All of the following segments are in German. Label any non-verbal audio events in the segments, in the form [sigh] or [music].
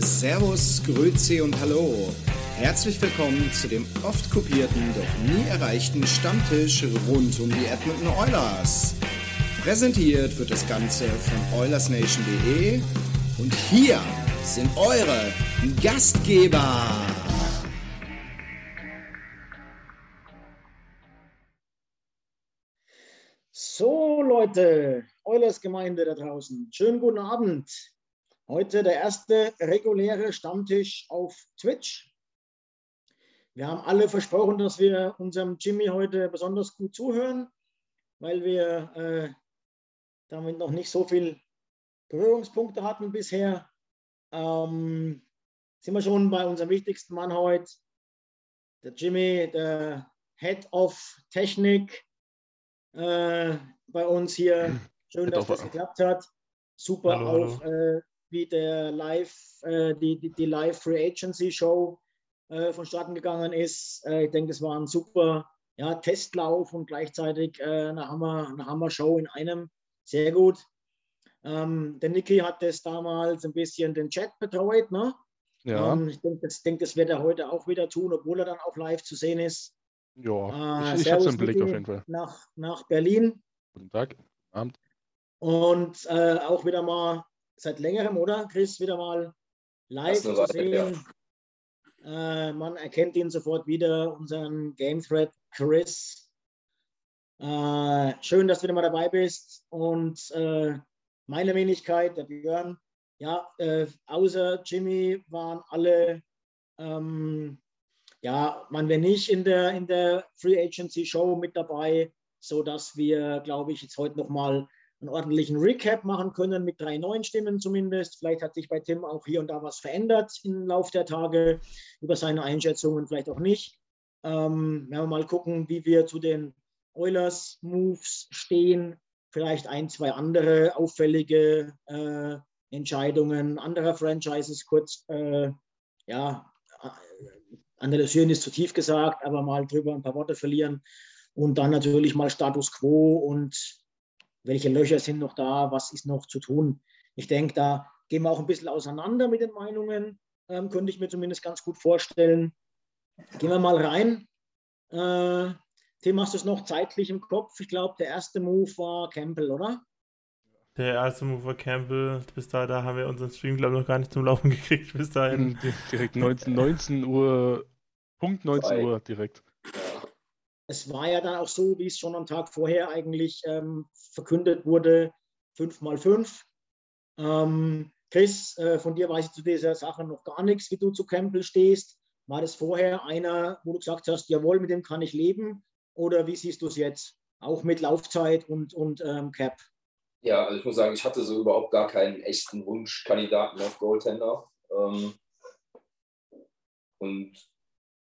Servus, Grüezi und Hallo. Herzlich willkommen zu dem oft kopierten, doch nie erreichten Stammtisch rund um die Edmonton Oilers. Präsentiert wird das Ganze von OilersNation.de und hier sind eure Gastgeber. So, Leute, Eulers Gemeinde da draußen, schönen guten Abend. Heute der erste reguläre Stammtisch auf Twitch. Wir haben alle versprochen, dass wir unserem Jimmy heute besonders gut zuhören, weil wir äh, damit noch nicht so viel Berührungspunkte hatten bisher. Ähm, sind wir schon bei unserem wichtigsten Mann heute, der Jimmy, der Head of Technik äh, bei uns hier. [clears throat] Schön, dass das geklappt hat. Super Hallo, auch äh, wie der Live, äh, die, die, die Live Free Agency Show äh, vonstatten gegangen ist. Äh, ich denke, es war ein super ja, Testlauf und gleichzeitig äh, eine, Hammer, eine Hammer-Show in einem. Sehr gut. Ähm, der Niki hat das damals ein bisschen den Chat betreut. Ne? Ja, Ähm, ich denke, das, denk, das wird er heute auch wieder tun, obwohl er dann auch live zu sehen ist. ja. Äh, ich ich habe es im Blick Niki, auf jeden Fall. Nach, nach Berlin. Guten Tag. Abend. Und äh, auch wieder mal seit längerem, oder Chris, wieder mal live zu sehen. Äh, man erkennt ihn sofort wieder, unseren Game Thread Chris. Äh, schön, dass du wieder mal dabei bist. Und äh, meine Wenigkeit, der Björn, ja, äh, außer Jimmy waren alle, ähm, ja, waren wir nicht in der, in der Free Agency Show mit dabei, sodass wir, glaube ich, jetzt heute nochmal einen ordentlichen Recap machen können mit drei neuen Stimmen zumindest. Vielleicht hat sich bei Tim auch hier und da was verändert im Laufe der Tage über seine Einschätzungen, vielleicht auch nicht. Ähm, werden wir mal gucken, wie wir zu den Oilers Moves stehen. Vielleicht ein, zwei andere auffällige äh, Entscheidungen anderer Franchises kurz äh, ja, äh, analysieren ist zu tief gesagt, aber mal drüber ein paar Worte verlieren und dann natürlich mal Status quo und welche Löcher sind noch da, was ist noch zu tun. Ich denke, da gehen wir auch ein bisschen auseinander mit den Meinungen, ähm, könnte ich mir zumindest ganz gut vorstellen. Gehen wir mal rein. Äh, Tim, hast du es noch zeitlich im Kopf? Ich glaube, der erste Move war Campbell, oder? Der erste Move war Campbell. Bis da, da haben wir unseren Stream, glaube ich, noch gar nicht zum Laufen [laughs] gekriegt. Bis dahin. Di- Direkt 19, 19 Uhr, Punkt 19 Zwei. Uhr direkt. Es war ja dann auch so, wie es schon am Tag vorher eigentlich ähm, verkündet wurde, 5 mal 5. Ähm, Chris, äh, von dir weiß ich zu dieser Sache noch gar nichts, wie du zu Campbell stehst. War das vorher einer, wo du gesagt hast, jawohl, mit dem kann ich leben? Oder wie siehst du es jetzt? Auch mit Laufzeit und, und ähm, Cap? Ja, also ich muss sagen, ich hatte so überhaupt gar keinen echten Wunschkandidaten auf Goaltender. Ähm, und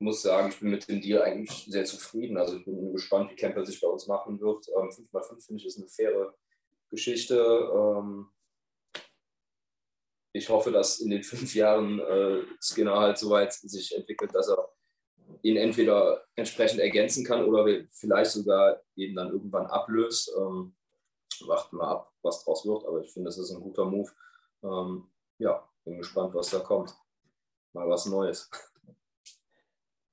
muss sagen, ich bin mit dem Deal eigentlich sehr zufrieden. Also ich bin gespannt, wie Campbell sich bei uns machen wird. Ähm, 5x5 finde ich ist eine faire Geschichte. Ähm, ich hoffe, dass in den fünf Jahren äh, Skinner halt so weit sich entwickelt, dass er ihn entweder entsprechend ergänzen kann oder vielleicht sogar eben dann irgendwann ablöst. Ähm, warten wir ab, was draus wird, aber ich finde, das ist ein guter Move. Ähm, ja, bin gespannt, was da kommt. Mal was Neues.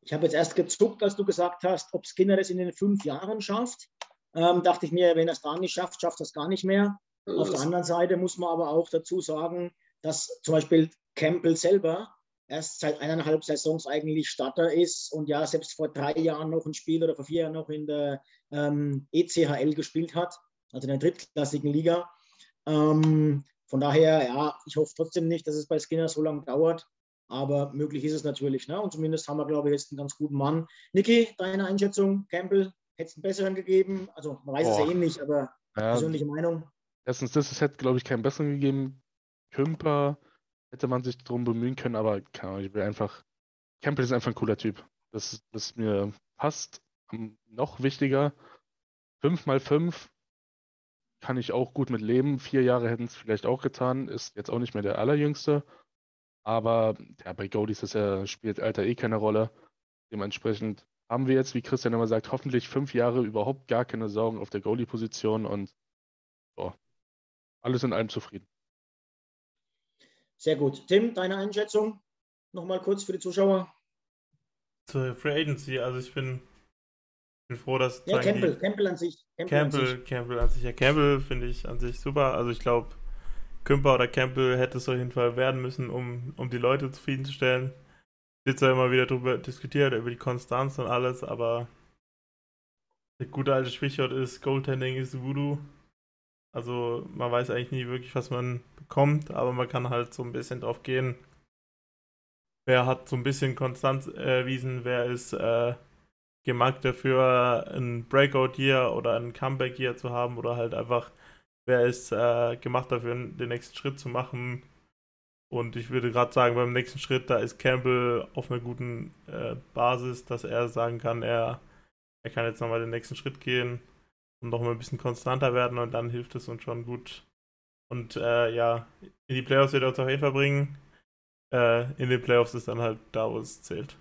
Ich habe jetzt erst gezuckt, als du gesagt hast, ob Skinner es in den fünf Jahren schafft. Ähm, dachte ich mir, wenn er es da nicht schafft, schafft er es gar nicht mehr. Auf der anderen Seite muss man aber auch dazu sagen, dass zum Beispiel Campbell selber erst seit eineinhalb Saisons eigentlich Starter ist und ja selbst vor drei Jahren noch ein Spiel oder vor vier Jahren noch in der ähm, ECHL gespielt hat, also in der drittklassigen Liga. Ähm, von daher, ja, ich hoffe trotzdem nicht, dass es bei Skinner so lange dauert, aber möglich ist es natürlich. Ne? Und zumindest haben wir, glaube ich, jetzt einen ganz guten Mann. Niki, deine Einschätzung, Campbell, hätte es einen besseren gegeben? Also man weiß Boah. es ja eh nicht, aber ja, persönliche Meinung. Erstens, das es hätte, glaube ich, keinen besseren gegeben. Kümper hätte man sich darum bemühen können, aber keine ich will einfach. Campbell ist einfach ein cooler Typ. Das, das ist mir fast noch wichtiger. 5 mal 5 kann ich auch gut mit leben. Vier Jahre hätten es vielleicht auch getan. Ist jetzt auch nicht mehr der allerjüngste. Aber ja, bei Goalies ist er, spielt Alter eh keine Rolle. Dementsprechend haben wir jetzt, wie Christian immer sagt, hoffentlich fünf Jahre überhaupt gar keine Sorgen auf der Goalie-Position und so, alles in allem zufrieden. Sehr gut. Tim, deine Einschätzung? Nochmal kurz für die Zuschauer. Zur Free Agency, also ich bin, bin froh, dass. Ja, Campbell, die, Campbell an sich. Campbell, Campbell, an sich. Campbell an sich. Ja, Campbell finde ich an sich super. Also ich glaube, Kümper oder Campbell hätte es auf jeden Fall werden müssen, um, um die Leute zufriedenzustellen. Wird zwar immer wieder darüber diskutiert, über die Konstanz und alles, aber der gute alte Sprichwort ist, Goaltending ist Voodoo. Also man weiß eigentlich nie wirklich, was man bekommt, aber man kann halt so ein bisschen drauf gehen. Wer hat so ein bisschen Konstanz erwiesen, wer ist äh, gemacht dafür, ein Breakout-Year oder ein Comeback-Year zu haben oder halt einfach, wer ist äh, gemacht dafür, den nächsten Schritt zu machen. Und ich würde gerade sagen, beim nächsten Schritt, da ist Campbell auf einer guten äh, Basis, dass er sagen kann, er, er kann jetzt nochmal den nächsten Schritt gehen und noch mal ein bisschen konstanter werden und dann hilft es uns schon gut. Und äh, ja, in die Playoffs wird er uns auf jeden Fall bringen. Äh, in den Playoffs ist dann halt da, wo es zählt.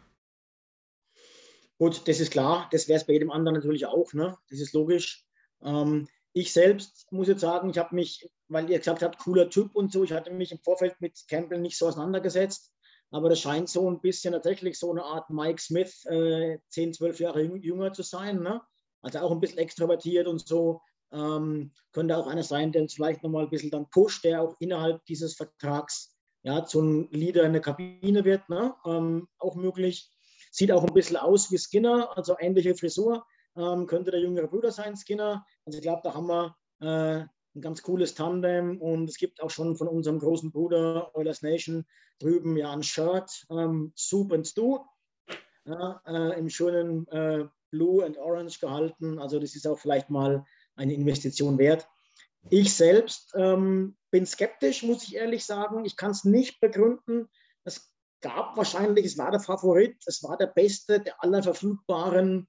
Gut, das ist klar. Das wäre es bei jedem anderen natürlich auch. Ne? Das ist logisch. Ähm, ich selbst muss jetzt sagen, ich habe mich, weil ihr gesagt habt, cooler Typ und so, ich hatte mich im Vorfeld mit Campbell nicht so auseinandergesetzt. Aber das scheint so ein bisschen tatsächlich so eine Art Mike Smith, äh, 10, 12 Jahre jünger zu sein. Ne? also auch ein bisschen extrovertiert und so. Ähm, könnte auch einer sein, der uns vielleicht nochmal ein bisschen dann pusht, der auch innerhalb dieses Vertrags ja, zum Leader in der Kabine wird. Ne? Ähm, auch möglich. Sieht auch ein bisschen aus wie Skinner, also ähnliche Frisur. Ähm, könnte der jüngere Bruder sein, Skinner. Also ich glaube, da haben wir äh, ein ganz cooles Tandem und es gibt auch schon von unserem großen Bruder Oilers Nation drüben ja ein Shirt, ähm, Soup and Stew, ja, äh, im schönen äh, Blue and Orange gehalten. Also das ist auch vielleicht mal eine Investition wert. Ich selbst ähm, bin skeptisch, muss ich ehrlich sagen. Ich kann es nicht begründen. Es gab wahrscheinlich, es war der Favorit, es war der beste der aller verfügbaren,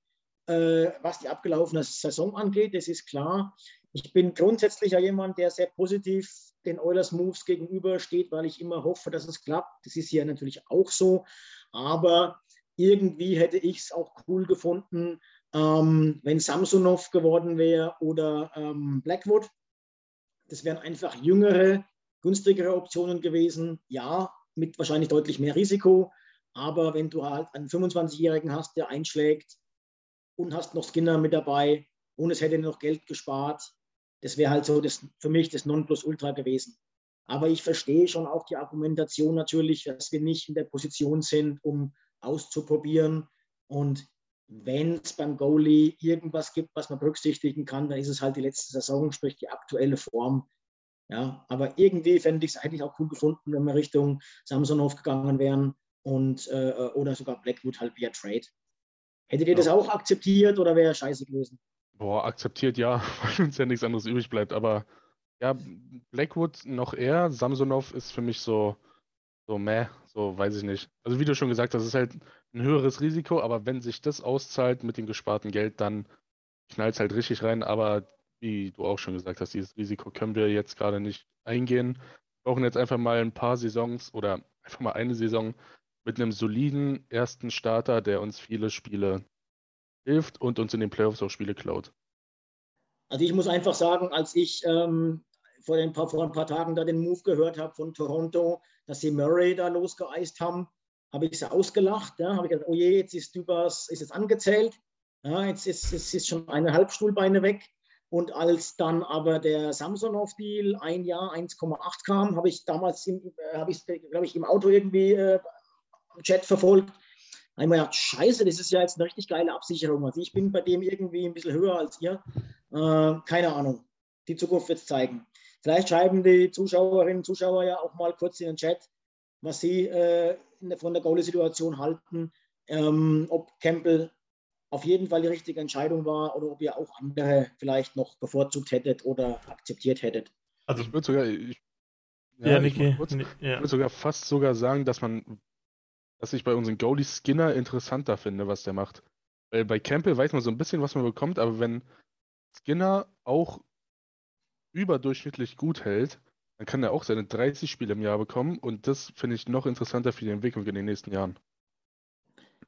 äh, was die abgelaufene Saison angeht. Das ist klar. Ich bin grundsätzlich ja jemand, der sehr positiv den Oilers Moves gegenübersteht, weil ich immer hoffe, dass es klappt. Das ist hier natürlich auch so. Aber irgendwie hätte ich es auch cool gefunden, ähm, wenn Samsonov geworden wäre oder ähm, Blackwood. Das wären einfach jüngere, günstigere Optionen gewesen. Ja, mit wahrscheinlich deutlich mehr Risiko. Aber wenn du halt einen 25-Jährigen hast, der einschlägt und hast noch Skinner mit dabei und es hätte noch Geld gespart, das wäre halt so das, für mich das Nonplusultra gewesen. Aber ich verstehe schon auch die Argumentation natürlich, dass wir nicht in der Position sind, um auszuprobieren. Und wenn es beim Goalie irgendwas gibt, was man berücksichtigen kann, dann ist es halt die letzte Saison, sprich die aktuelle Form. Ja, aber irgendwie fände ich es eigentlich auch cool gefunden, wenn wir Richtung Samsonov gegangen wären und äh, oder sogar Blackwood halt via Trade. Hättet ihr das auch akzeptiert oder wäre scheiße gewesen? Boah, akzeptiert ja, [laughs] weil uns ja nichts anderes übrig bleibt. Aber ja, Blackwood noch eher. Samsonov ist für mich so, so meh, so weiß ich nicht. Also wie du schon gesagt hast, ist halt ein höheres Risiko, aber wenn sich das auszahlt mit dem gesparten Geld, dann knallt es halt richtig rein. Aber wie du auch schon gesagt hast, dieses Risiko können wir jetzt gerade nicht eingehen. Wir brauchen jetzt einfach mal ein paar Saisons oder einfach mal eine Saison mit einem soliden ersten Starter, der uns viele Spiele hilft und uns in den Playoffs auch Spiele klaut. Also ich muss einfach sagen, als ich ähm, vor, ein paar, vor ein paar Tagen da den Move gehört habe von Toronto, dass sie Murray da losgeeist haben, habe ich sie ausgelacht. Ja, habe ich gedacht, oh je, jetzt ist Dübers, ist jetzt angezählt. Ja, jetzt ist, ist, ist schon eine Halbstuhlbeine weg. Und als dann aber der Samsonov-Deal ein Jahr 1,8 kam, habe ich damals, äh, habe ich glaube ich, im Auto irgendwie äh, im Chat verfolgt. Ich mir gedacht, scheiße, das ist ja jetzt eine richtig geile Absicherung. Also ich bin bei dem irgendwie ein bisschen höher als ihr. Äh, keine Ahnung. Die Zukunft wird es zeigen. Vielleicht schreiben die Zuschauerinnen und Zuschauer ja auch mal kurz in den Chat, was sie äh, von der Goalie-Situation halten. Ähm, ob Campbell auf jeden Fall die richtige Entscheidung war oder ob ihr auch andere vielleicht noch bevorzugt hättet oder akzeptiert hättet. Also ich würde sogar, ich, ja, ja, Niki, kurz, ja. ich würde sogar fast sogar sagen, dass man, dass ich bei unseren Goalie Skinner interessanter finde, was der macht. Weil bei Campbell weiß man so ein bisschen, was man bekommt, aber wenn Skinner auch überdurchschnittlich gut hält, dann kann er auch seine 30 Spiele im Jahr bekommen und das finde ich noch interessanter für die Entwicklung in den nächsten Jahren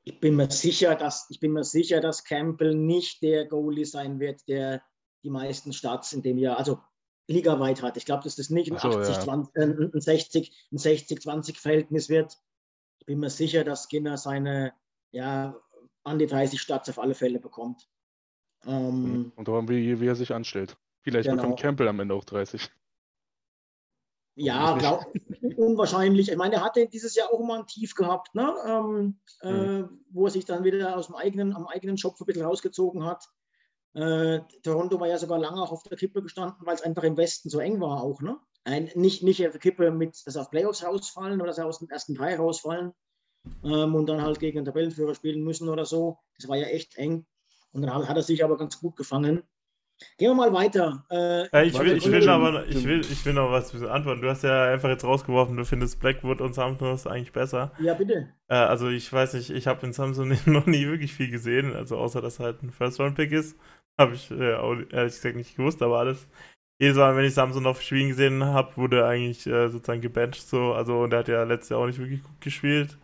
ich bin mir sicher, dass ich bin mir sicher, dass Campbell nicht der Goalie sein wird, der die meisten Starts in dem Jahr, also ligaweit hat. Ich glaube, dass das nicht ein, so, 80, ja. 20, äh, ein 60, ein 60-20 Verhältnis wird. Ich bin mir sicher, dass Skinner seine ja, an die 30 Starts auf alle Fälle bekommt. Ähm, und darum, wie, wie er sich anstellt. Vielleicht genau. bekommt Campbell am Ende auch 30. Ja, glaub, unwahrscheinlich. Ich meine, er hatte dieses Jahr auch mal ein Tief gehabt, ne? Ähm, äh, mhm. äh, wo er sich dann wieder aus dem eigenen, am eigenen Schopf ein bisschen rausgezogen hat. Äh, Toronto war ja sogar lange auch auf der Kippe gestanden, weil es einfach im Westen so eng war auch. Ne? Ein, nicht, nicht auf der Kippe mit, dass sie auf Playoffs rausfallen oder dass sie aus dem ersten Teil rausfallen ähm, und dann halt gegen den Tabellenführer spielen müssen oder so. Das war ja echt eng. Und dann hat er sich aber ganz gut gefangen. Gehen wir mal weiter. Äh, ja, ich, will, ich, will aber, ich, will, ich will noch was antworten. Du hast ja einfach jetzt rausgeworfen, du findest Blackwood und Samsung eigentlich besser. Ja, bitte. Äh, also ich weiß nicht, ich habe in Samsung [laughs] noch nie wirklich viel gesehen, also außer dass halt ein First-Round-Pick ist. Habe ich äh, auch ehrlich gesagt nicht gewusst, aber alles. Jedes Mal, wenn ich Samsung auf Spielen gesehen habe, wurde eigentlich äh, sozusagen gebencht so. Also und er hat ja letztes Jahr auch nicht wirklich gut gespielt.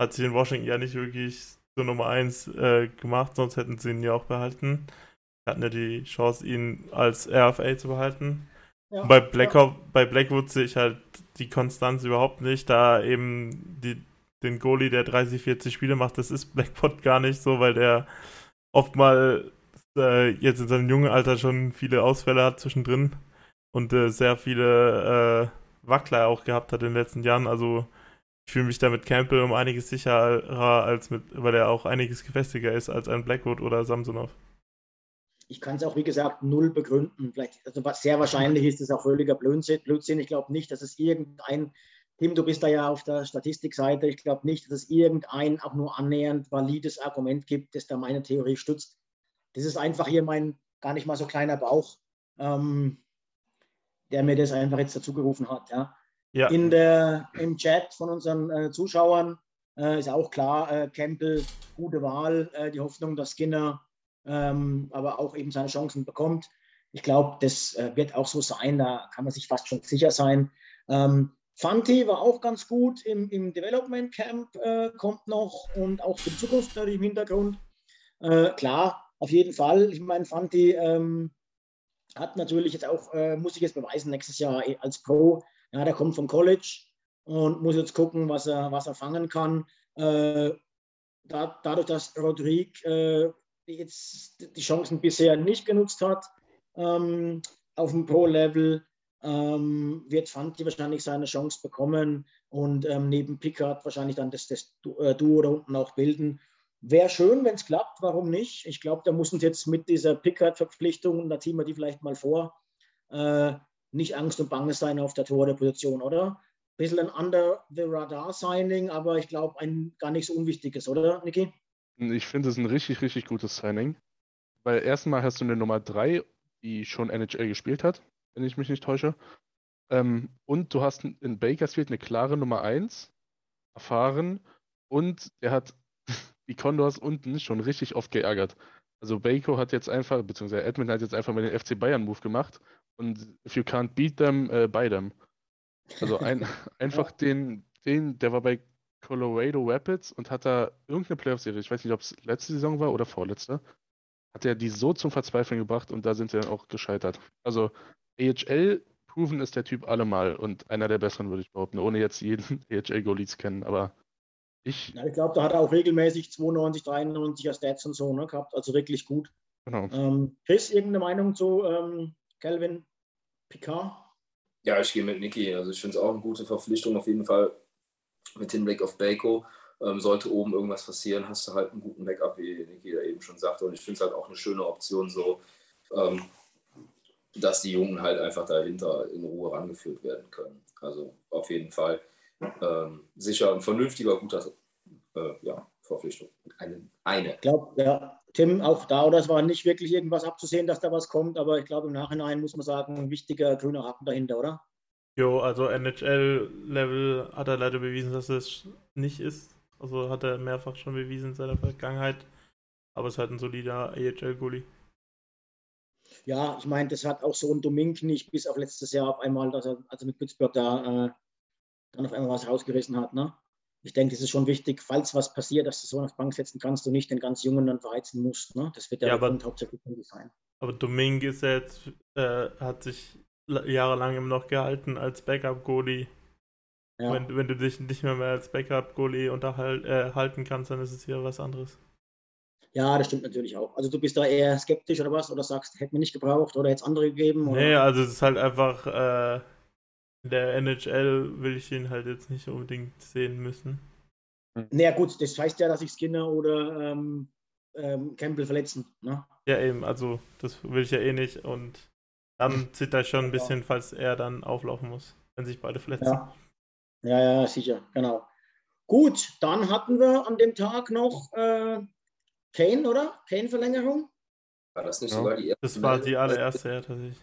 Hat sich in Washington ja nicht wirklich so Nummer 1 äh, gemacht, sonst hätten sie ihn ja auch behalten hatten ja die Chance, ihn als RFA zu behalten. Ja, bei, Blackhawk, ja. bei Blackwood sehe ich halt die Konstanz überhaupt nicht, da eben die, den Goalie, der 30, 40 Spiele macht, das ist Blackwood gar nicht so, weil der oftmals äh, jetzt in seinem jungen Alter schon viele Ausfälle hat zwischendrin und äh, sehr viele äh, Wackler auch gehabt hat in den letzten Jahren. Also ich fühle mich da mit Campbell um einiges sicherer als mit, weil er auch einiges gefestiger ist als ein Blackwood oder Samsonov ich kann es auch, wie gesagt, null begründen. Vielleicht, also sehr wahrscheinlich ist es auch völliger Blödsinn. Ich glaube nicht, dass es irgendein, Tim, du bist da ja auf der Statistikseite, ich glaube nicht, dass es irgendein auch nur annähernd valides Argument gibt, das da meine Theorie stützt. Das ist einfach hier mein gar nicht mal so kleiner Bauch, ähm, der mir das einfach jetzt dazu gerufen hat. Ja. ja. In der, Im Chat von unseren äh, Zuschauern äh, ist auch klar, äh, Campbell, gute Wahl, äh, die Hoffnung, dass Skinner ähm, aber auch eben seine Chancen bekommt. Ich glaube, das äh, wird auch so sein, da kann man sich fast schon sicher sein. Ähm, Fanti war auch ganz gut im, im Development Camp, äh, kommt noch und auch für die Zukunft natürlich im Hintergrund. Klar, auf jeden Fall. Ich meine, Fanti ähm, hat natürlich jetzt auch, äh, muss ich jetzt beweisen, nächstes Jahr als Pro. Ja, der kommt vom College und muss jetzt gucken, was er, was er fangen kann. Äh, da, dadurch, dass Rodrigue äh, jetzt die Chancen bisher nicht genutzt hat ähm, auf dem Pro-Level, ähm, wird Fanti wahrscheinlich seine Chance bekommen und ähm, neben Pickard wahrscheinlich dann das, das äh, Duo da unten auch bilden. Wäre schön, wenn es klappt, warum nicht? Ich glaube, da muss uns jetzt mit dieser Pickard-Verpflichtung, da ziehen wir die vielleicht mal vor, äh, nicht Angst und Bange sein auf der Torhüterposition, oder? Bisschen ein Under-the-Radar-Signing, aber ich glaube, ein gar nicht so unwichtiges, oder, Niki? Ich finde es ein richtig, richtig gutes Signing. Weil erstmal hast du eine Nummer 3, die schon NHL gespielt hat, wenn ich mich nicht täusche. Ähm, und du hast in Bakersfield eine klare Nummer 1, erfahren. Und er hat die Condors unten schon richtig oft geärgert. Also Baker hat jetzt einfach, beziehungsweise Edmund hat jetzt einfach mal den FC Bayern Move gemacht. Und if you can't beat them, uh, buy them. Also [laughs] ein, einfach den, den, der war bei Colorado Rapids und hat da irgendeine Playoff-Serie, ich weiß nicht, ob es letzte Saison war oder vorletzte, hat er die so zum Verzweifeln gebracht und da sind sie dann auch gescheitert. Also AHL proven ist der Typ allemal und einer der besseren, würde ich behaupten, ohne jetzt jeden [laughs] AHL-Goalie zu kennen, aber ich. Ja, ich glaube, da hat er auch regelmäßig 92, 93er Stats und so ne, gehabt, also wirklich gut. Genau. Ähm, Chris, irgendeine Meinung zu ähm, Calvin Picard? Ja, ich gehe mit Niki. Also ich finde es auch eine gute Verpflichtung auf jeden Fall mit Hinblick auf Bako. Ähm, sollte oben irgendwas passieren, hast du halt einen guten Backup, wie Niki da eben schon sagte. Und ich finde es halt auch eine schöne Option so, ähm, dass die Jungen halt einfach dahinter in Ruhe rangeführt werden können. Also auf jeden Fall ähm, sicher ein vernünftiger, guter äh, ja, Verpflichtung. Eine. eine. Ich glaube, ja, Tim, auch da, oder es war nicht wirklich irgendwas abzusehen, dass da was kommt, aber ich glaube, im Nachhinein muss man sagen, ein wichtiger grüner Haken dahinter, oder? Jo, also NHL-Level hat er leider bewiesen, dass es nicht ist. Also hat er mehrfach schon bewiesen in seiner Vergangenheit. Aber es ist halt ein solider AHL-Gully. Ja, ich meine, das hat auch so ein Domink nicht bis auf letztes Jahr auf einmal, dass er also mit Pittsburgh da äh, dann auf einmal was rausgerissen hat. Ne? Ich denke, es ist schon wichtig, falls was passiert, dass du so auf Bank setzen kannst und nicht den ganz Jungen dann verheizen musst. Ne? Das wird ja, Ja, aber- hauptsächlich sein. Aber Domingue ist ja jetzt, äh, hat sich la- jahrelang immer noch gehalten als Backup-Goalie. Ja. Wenn, wenn du dich nicht mehr, mehr als Backup-Goalie unterhalten äh, halten kannst, dann ist es hier was anderes. ja, das stimmt natürlich auch. Also du bist da eher skeptisch oder was? Oder sagst, hätten wir nicht gebraucht oder jetzt andere gegeben? Oder? Nee, also es ist halt einfach, äh, in der NHL will ich ihn halt jetzt nicht unbedingt sehen müssen. Naja gut, das heißt ja, dass sich Skinner oder ähm, ähm, Campbell verletzen. Ne? Ja, eben, also das will ich ja eh nicht und dann zittert ich schon ein bisschen, falls er dann auflaufen muss, wenn sich beide verletzen. Ja. ja, ja, sicher, genau. Gut, dann hatten wir an dem Tag noch äh, Kane, oder? Kane-Verlängerung. War das nicht Ja. sogar die erste? Das war die allererste, ja, tatsächlich.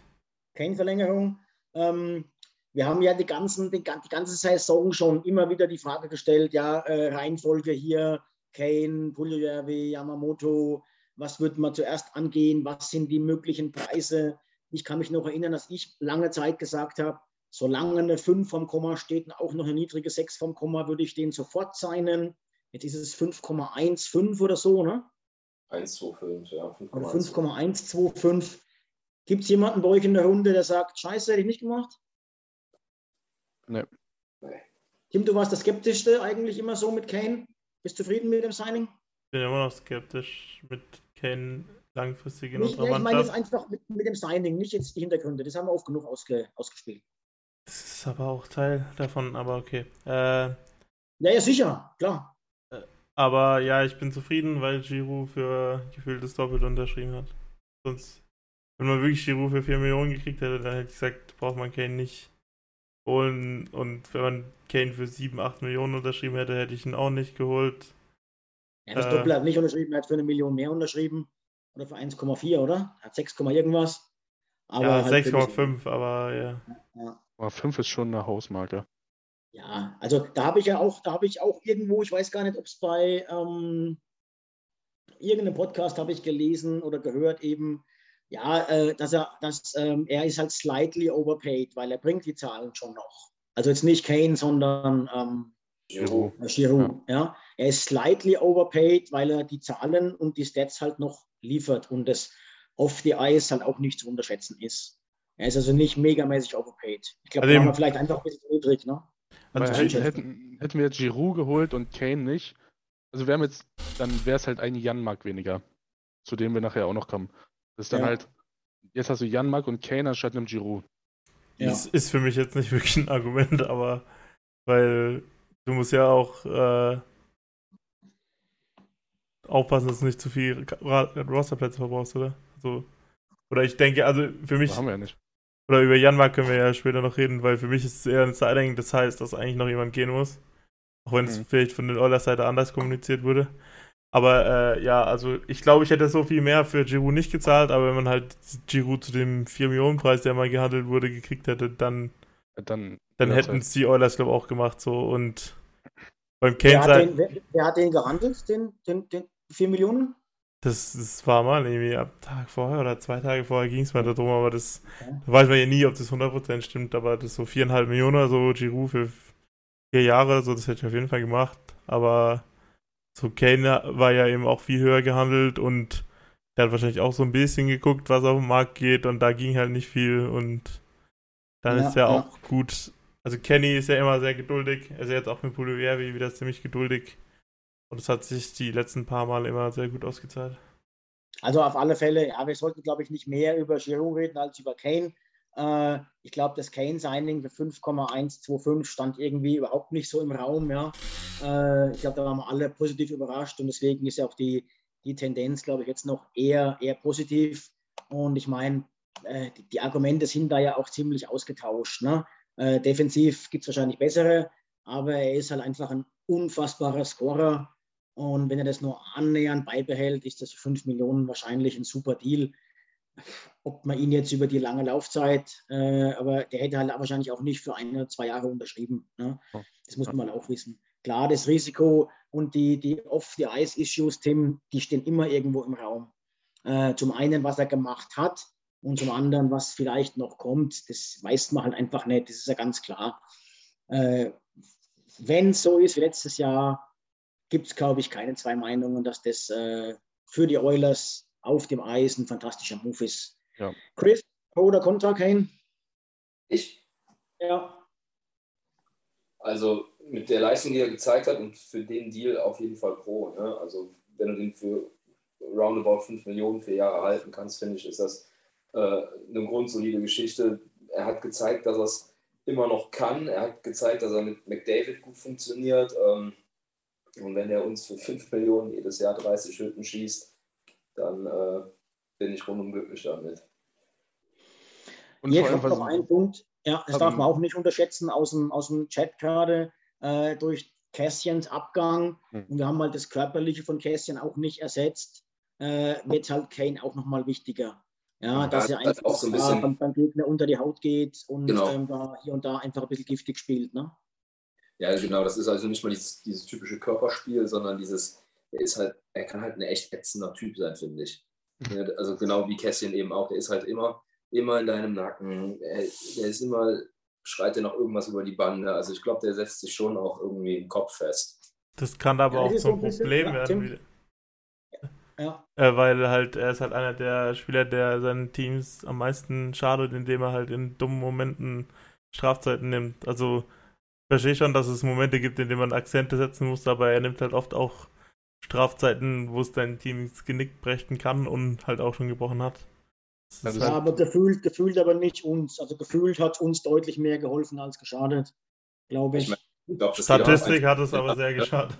Kane-Verlängerung. Ähm, wir haben ja die, ganzen, die, die ganze Saison schon immer wieder die Frage gestellt, ja, äh, Reihenfolge hier, Kane, Puljujärvi, Yamamoto, was wird man zuerst angehen, was sind die möglichen Preise? Ich kann mich noch erinnern, dass ich lange Zeit gesagt habe, solange eine 5 vom Komma steht und auch noch eine niedrige 6 vom Komma, würde ich den sofort signen. Jetzt ist es 5,15 oder so, ne? 1,25, ja. Oder 5,1. 5,125. Gibt es jemanden bei euch in der Runde, der sagt, scheiße, hätte ich nicht gemacht? Nee. Tim, du warst der Skeptischste eigentlich immer so mit Kane. Bist du zufrieden mit dem Signing? Ich bin immer noch skeptisch mit Kane langfristig in Nicht, unserer ja, ich meine jetzt einfach mit, mit dem Signing, nicht jetzt die Hintergründe. Das haben wir oft genug ausge, ausgespielt. Das ist aber auch Teil davon, aber okay. Äh, Ja, ja, sicher, klar. aber ja, ich bin zufrieden, weil Giroud für gefühltes Doppelt unterschrieben hat. Sonst, wenn man wirklich Giroud für 4 Millionen gekriegt hätte, dann hätte ich gesagt, braucht man Kane nicht holen. Und wenn man Kane für 7, 8 Millionen unterschrieben hätte, hätte ich ihn auch nicht geholt. Er hat das Äh. Doppel hat nicht unterschrieben, er hat für eine Million mehr unterschrieben. Oder für 1,4, oder? Er hat 6, irgendwas. Aber ja, halt für 6,5, aber ja. Ja. Aber 5 ist schon eine Hausmarke. Ja, also da habe ich ja auch, da habe ich auch irgendwo, ich weiß gar nicht, ob es bei ähm, irgendeinem Podcast habe ich gelesen oder gehört eben, ja, äh, dass er, dass ähm, er ist halt slightly overpaid, weil er bringt die Zahlen schon noch. Also jetzt nicht Kane, sondern ähm, Giroud. Giroud, ja. Er ist slightly overpaid, weil er die Zahlen und die Stats halt noch liefert und das off the ice halt auch nicht zu unterschätzen ist. Er ist also nicht megamäßig overpaid. Ich glaube, Also da war vielleicht einfach ein bisschen niedrig, ne? Also, hätten, hätten, hätten wir jetzt Giroud geholt und Kane nicht, also wir haben jetzt, dann wäre es halt ein Janmark weniger, zu dem wir nachher auch noch kommen. Das ist dann Ja. halt, jetzt hast du Janmark und Kane anstatt einem Giroud. Ja. Das ist für mich jetzt nicht [laughs] wirklich ein Argument, aber weil du musst ja auch äh, aufpassen, dass du nicht zu viel Rosterplätze verbrauchst, oder? So. Oder ich denke, also für mich, Das haben wir ja nicht. oder über Janmark können wir ja später noch reden, weil für mich ist es eher ein Siding, das heißt, dass eigentlich noch jemand gehen muss. Auch wenn es Mhm. vielleicht von den Oilers Seite anders kommuniziert wurde. Aber äh, ja, also ich glaube, ich hätte so viel mehr für Giroud nicht gezahlt, aber wenn man halt Giroud zu dem 4 Millionen Preis, der mal gehandelt wurde, gekriegt hätte, dann Dann, dann hätten es die Oilers, glaube ich, auch gemacht so. Und beim Wer Kane hat, sein, den, wer, wer hat den gehandelt, den, den, den 4 Millionen? das, das war mal irgendwie am Tag vorher oder zwei Tage vorher ging es mal darum, aber das Okay. da weiß man ja nie, ob das 100% stimmt, aber das so viereinhalb Millionen oder so, Giroud für vier Jahre oder so, das hätte ich auf jeden Fall gemacht. Aber so Kane war ja eben auch viel höher gehandelt und der hat wahrscheinlich auch so ein bisschen geguckt, was auf dem Markt geht und da ging halt nicht viel und dann Ja, ist er ja. auch gut. Also Kenny ist ja immer sehr geduldig. Er ist jetzt auch mit Pulivieri wieder ziemlich geduldig. Und es hat sich die letzten paar Mal immer sehr gut ausgezahlt. Also auf alle Fälle, ja, wir sollten, glaube ich, nicht mehr über Giroud reden als über Kane. Äh, ich glaube, das Kane-Signing für 5,125 stand irgendwie überhaupt nicht so im Raum. Ja. Äh, ich glaube, da waren wir alle positiv überrascht und deswegen ist ja auch die, die Tendenz, glaube ich, jetzt noch eher, eher positiv. Und ich meine, äh, die, die, Argumente sind da ja auch ziemlich ausgetauscht. Ne? Äh, defensiv gibt es wahrscheinlich bessere, aber er ist halt einfach ein unfassbarer Scorer. Und wenn er das nur annähernd beibehält, ist das für 5 Millionen wahrscheinlich ein super Deal. Ob man ihn jetzt über die lange Laufzeit, äh, aber der hätte halt wahrscheinlich auch nicht für ein oder zwei Jahre unterschrieben. Ne? Das muss man auch wissen. Klar, das Risiko und die, die Off-the-Ice-Issues, Tim, die stehen immer irgendwo im Raum. Äh, zum einen, was er gemacht hat und zum anderen, was vielleicht noch kommt, das weiß man halt einfach nicht. Das ist ja ganz klar. Äh, wenn es so ist wie letztes Jahr, gibt es, glaube ich, keine zwei Meinungen, dass das äh, für die Oilers auf dem Eis ein fantastischer Move ist. Ja. Chris, Pro oder Contra, Kane? Ich? Ja. Also mit der Leistung, die er gezeigt hat und für den Deal auf jeden Fall Pro. Ne? Also wenn du den für roundabout 5 Millionen für Jahre halten kannst, finde ich, ist das äh, eine grundsolide Geschichte. Er hat gezeigt, dass er es immer noch kann. Er hat gezeigt, dass er mit McDavid gut funktioniert. Ähm, und wenn er uns für 5 Millionen jedes Jahr 30 Hütten schießt, dann äh, bin ich rundum glücklich damit. Und Jetzt kommt noch ein Punkt, ja, das darf man auch nicht unterschätzen aus dem, aus dem Chat gerade, äh, durch Cassians Abgang, hm. und wir haben halt das Körperliche von Cassian auch nicht ersetzt, äh, wird halt Kane auch nochmal wichtiger. Ja, ja dass er einfach auch so ein bisschen, beim, beim, Gegner unter die Haut geht und genau. ähm, da hier und da einfach ein bisschen giftig spielt. Ne? Ja, genau, das ist also nicht mal dieses, dieses typische Körperspiel, sondern dieses, er ist halt, er kann halt ein echt ätzender Typ sein, finde ich. Mhm. Also genau wie Cassian eben auch, der ist halt immer, immer in deinem Nacken, er, der ist immer, schreit er noch irgendwas über die Bande. Also ich glaube, der setzt sich schon auch irgendwie im Kopf fest. Das kann aber ja, auch zum Problem werden. Ja. Äh, weil halt, er ist halt einer der Spieler, der seinen Teams am meisten schadet, indem er halt in dummen Momenten Strafzeiten nimmt. Also verstehe schon, dass es Momente gibt, in denen man Akzente setzen muss, aber er nimmt halt oft auch Strafzeiten, wo es dein Team ins Genick brechen kann und halt auch schon gebrochen hat. Also ja, halt aber gefühlt, gefühlt aber nicht uns. Also gefühlt hat uns deutlich mehr geholfen als geschadet, glaube ich. ich, mein, ich glaub, Statistik hat es aber sehr geschadet.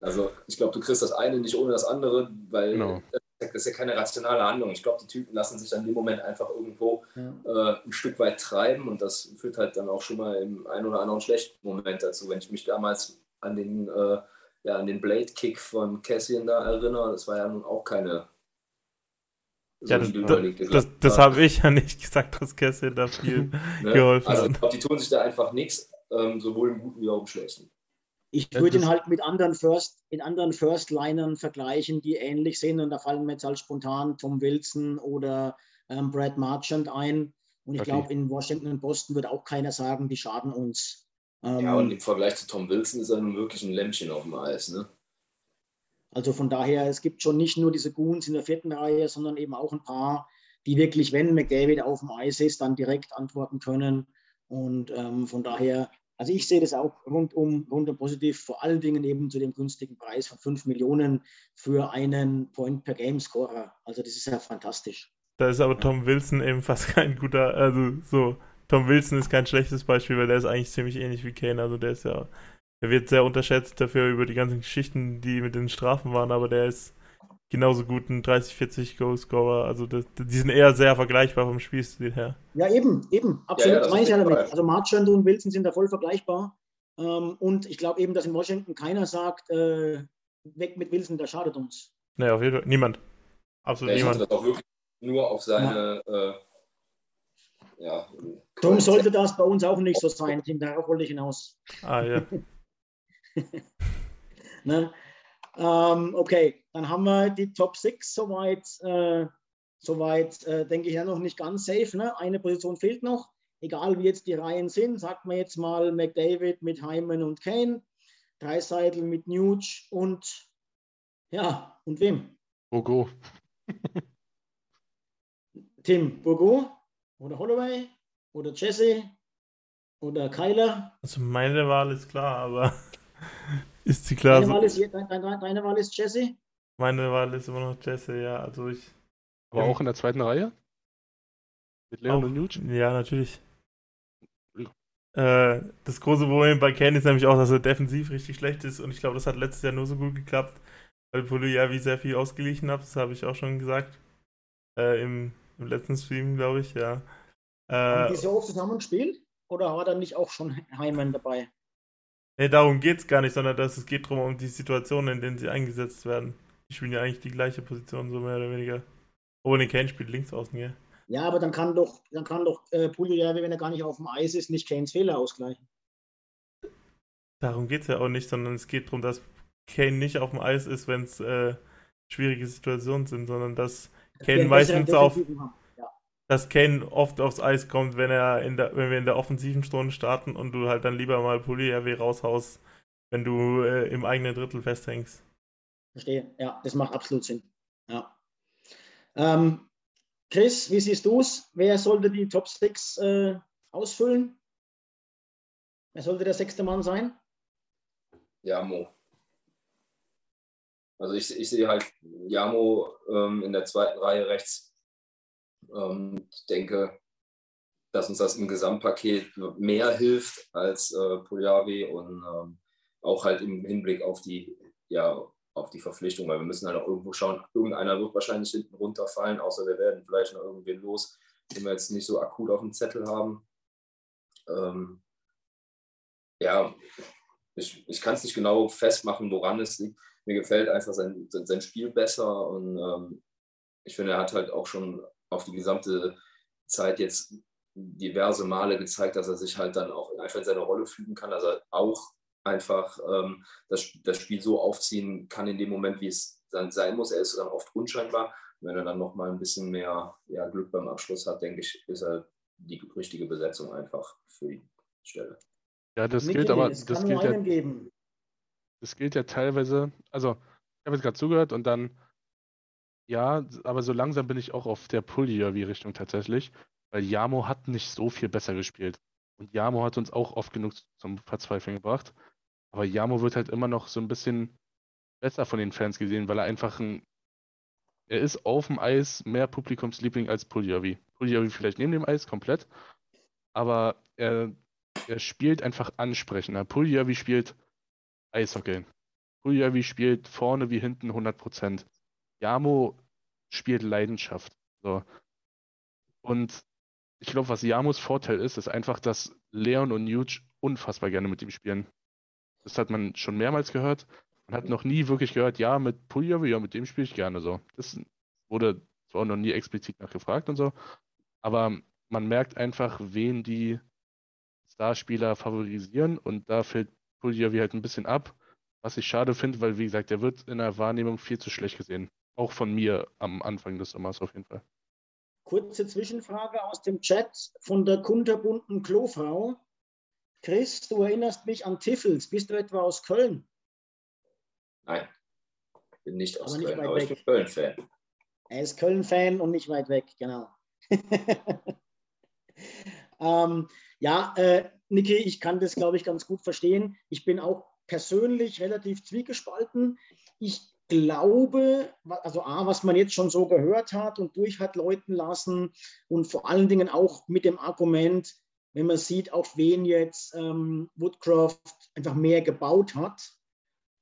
Also ich glaube, du kriegst das eine nicht ohne das andere, weil genau. das ist ja keine rationale Handlung. Ich glaube, die Typen lassen sich dann dem Moment einfach irgendwo ja. äh, ein Stück weit treiben und das führt halt dann auch schon mal im einen oder anderen schlechten Moment dazu. Wenn ich mich damals an den, äh, ja, an den Blade-Kick von Cassian da erinnere, das war ja nun auch keine so ja, das, das, das, das habe ich ja nicht [laughs] gesagt, dass Cassian da viel [laughs] ne? geholfen also, hat. Also ich glaube, die tun sich da einfach nichts, ähm, sowohl im Guten wie auch im Schlechten. Ich würde ihn halt mit anderen First, in anderen First-Linern vergleichen, die ähnlich sind. Und da fallen mir jetzt halt spontan Tom Wilson oder ähm, Brad Marchand ein. Und ich okay. glaube, in Washington und Boston wird auch keiner sagen, die schaden uns. Ähm, ja, und im Vergleich zu Tom Wilson ist er nun wirklich ein Lämpchen auf dem Eis, ne? Also von daher, es gibt schon nicht nur diese Goons in der vierten Reihe, sondern eben auch ein paar, die wirklich, wenn McDavid auf dem Eis ist, dann direkt antworten können. Und ähm, von daher also ich sehe das auch rundum, rundum positiv, vor allen Dingen eben zu dem günstigen Preis von 5 Millionen für einen Point-per-Game-Scorer. Also das ist ja fantastisch. Da ist aber Tom Wilson eben fast kein guter, also so, Tom Wilson ist kein schlechtes Beispiel, weil der ist eigentlich ziemlich ähnlich wie Kane. Also der ist ja, der wird sehr unterschätzt dafür über die ganzen Geschichten, die mit den Strafen waren, aber der ist genauso gut ein 30-40 Goal-Scorer. Also das, die sind eher sehr vergleichbar vom Spielstil her. Ja, eben, eben, absolut. Ja, ja, meine ich ja damit. Also Marchand und Wilson sind da voll vergleichbar. Ähm, und ich glaube eben, dass in Washington keiner sagt, äh, weg mit Wilson, der schadet uns. Nee, auf jeden Fall. Niemand. Absolut ja, niemand. Das auch wirklich nur auf seine. Ja. Äh, ja Darum sollte das bei uns auch nicht so sein, Tim. Darauf wollte ich hinaus. Ah, ja. [laughs] ne? Ähm, okay, dann haben wir die Top 6 soweit. Äh, soweit äh, denke ich ja noch nicht ganz safe. Ne? Eine Position fehlt noch. Egal wie jetzt die Reihen sind, sagt man jetzt mal McDavid mit Hyman und Kane, Dreiseitel mit Nuge und ja, und wem? Bogo. Tim Bogo oder Holloway oder Jesse oder Kyler. Also meine Wahl ist klar, aber [laughs] ist sie klar? Deine, Wahl ist, deine, deine Wahl ist Jesse? Meine Wahl ist immer noch Jesse, ja. Also ich. Aber auch in der zweiten Reihe? Mit Leon auch, und Nuge? Ja, natürlich. Äh, das große Problem bei Kane ist nämlich auch, dass er defensiv richtig schlecht ist und ich glaube, das hat letztes Jahr nur so gut geklappt, weil Poliavi sehr viel ausgeglichen hat. Das habe ich auch schon gesagt. Äh, im, im, letzten Stream, glaube ich, ja. Äh, Haben die so oft zusammen gespielt? Oder war dann nicht auch schon Heimann dabei? Nee, darum geht es gar nicht, sondern dass es geht darum, um die Situationen, in denen sie eingesetzt werden. Die spielen ja eigentlich die gleiche Position, so mehr oder weniger. Obwohl, Kane spielt links außen, ja. Ja, aber dann kann doch, dann kann doch äh, Pugliarvi, wenn er gar nicht auf dem Eis ist, nicht Kanes Fehler ausgleichen. Darum geht es ja auch nicht, sondern es geht darum, dass Kane nicht auf dem Eis ist, wenn es äh, schwierige Situationen sind, sondern dass Kane meistens auf. Ja. Dass Kane oft aufs Eis kommt, wenn er in der, wenn wir in der offensiven Stunde starten und du halt dann lieber mal Pulli-RW raushaust, wenn du äh, im eigenen Drittel festhängst. Verstehe, ja, das macht absolut Sinn. Ja. Ähm, Chris, wie siehst du es? Wer sollte die Top 6 äh, ausfüllen? Wer sollte der sechste Mann sein? Jamo. Also ich, ich sehe halt Jamo ähm, in der zweiten Reihe rechts. Ähm, ich denke, dass uns das im Gesamtpaket mehr hilft als äh, Poljavi und ähm, auch halt im Hinblick auf die ja, auf die Verpflichtung, weil wir müssen halt auch irgendwo schauen, irgendeiner wird wahrscheinlich hinten runterfallen, außer wir werden vielleicht noch irgendwen los, den wir jetzt nicht so akut auf dem Zettel haben. Ähm, ja, ich, ich kann es nicht genau festmachen, woran es liegt. Mir gefällt einfach sein, sein Spiel besser und ähm, ich finde, er hat halt auch schon auf die gesamte Zeit jetzt diverse Male gezeigt, dass er sich halt dann auch einfach in seine Rolle fügen kann, dass er auch einfach ähm, das, das Spiel so aufziehen kann in dem Moment, wie es dann sein muss. Er ist dann oft unscheinbar. Und wenn er dann nochmal ein bisschen mehr ja, Glück beim Abschluss hat, denke ich, ist er die richtige Besetzung einfach für die Stelle. Ja, das Michael, gilt aber. Das gilt ja, geben. Das gilt ja teilweise. Also, ich habe jetzt gerade zugehört und dann. Ja, aber so langsam bin ich auch auf der Pulli-Richtung tatsächlich, weil Yamo hat nicht so viel besser gespielt. Und Yamo hat uns auch oft genug zum Verzweifeln gebracht. Aber Yamo wird halt immer noch so ein bisschen besser von den Fans gesehen, weil er einfach ein. Er ist auf dem Eis mehr Publikumsliebling als Puljavi. Puljavi vielleicht neben dem Eis komplett, aber er, er spielt einfach ansprechender. Puljavi spielt Eishockey. Puljavi spielt vorne wie hinten 100%. Yamo spielt Leidenschaft. So. Und ich glaube, was Yamos Vorteil ist, ist einfach, dass Leon und Nuge unfassbar gerne mit ihm spielen. Das hat man schon mehrmals gehört. Man hat noch nie wirklich gehört, ja, mit Puljavi, ja, mit dem spiele ich gerne so. Das wurde zwar noch nie explizit nachgefragt und so, aber man merkt einfach, wen die Starspieler favorisieren und da fällt Puljavi halt ein bisschen ab, was ich schade finde, weil, wie gesagt, der wird in der Wahrnehmung viel zu schlecht gesehen. Auch von mir am Anfang des Sommers auf jeden Fall. Kurze Zwischenfrage aus dem Chat von der kunterbunten Klofrau. Chris, du erinnerst mich an Tiffels. Bist du etwa aus Köln? Nein, bin nicht aus aber Köln, nicht aber ich bin Köln-Fan. Er ist Köln-Fan und nicht weit weg, genau. [laughs] ähm, ja, äh, Niki, ich kann das, glaube ich, ganz gut verstehen. Ich bin auch persönlich relativ zwiegespalten. Ich glaube, also A, was man jetzt schon so gehört hat und durch hat läuten lassen und vor allen Dingen auch mit dem Argument, wenn man sieht, auf wen jetzt ähm, Woodcroft einfach mehr gebaut hat,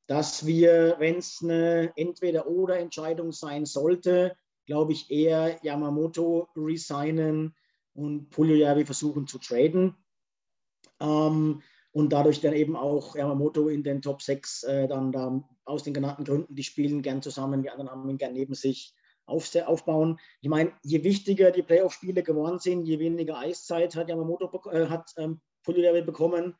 dass wir, wenn es eine Entweder-Oder-Entscheidung sein sollte, glaube ich, eher Yamamoto resignen und Pugliavi versuchen zu traden. Ähm, und dadurch dann eben auch Yamamoto in den Top 6 äh, dann da aus den genannten Gründen, die spielen gern zusammen, die anderen haben ihn gern neben sich, auf, aufbauen. Ich meine, je wichtiger die Playoff-Spiele geworden sind, je weniger Eiszeit hat Yamamoto äh, hat ähm, bekommen,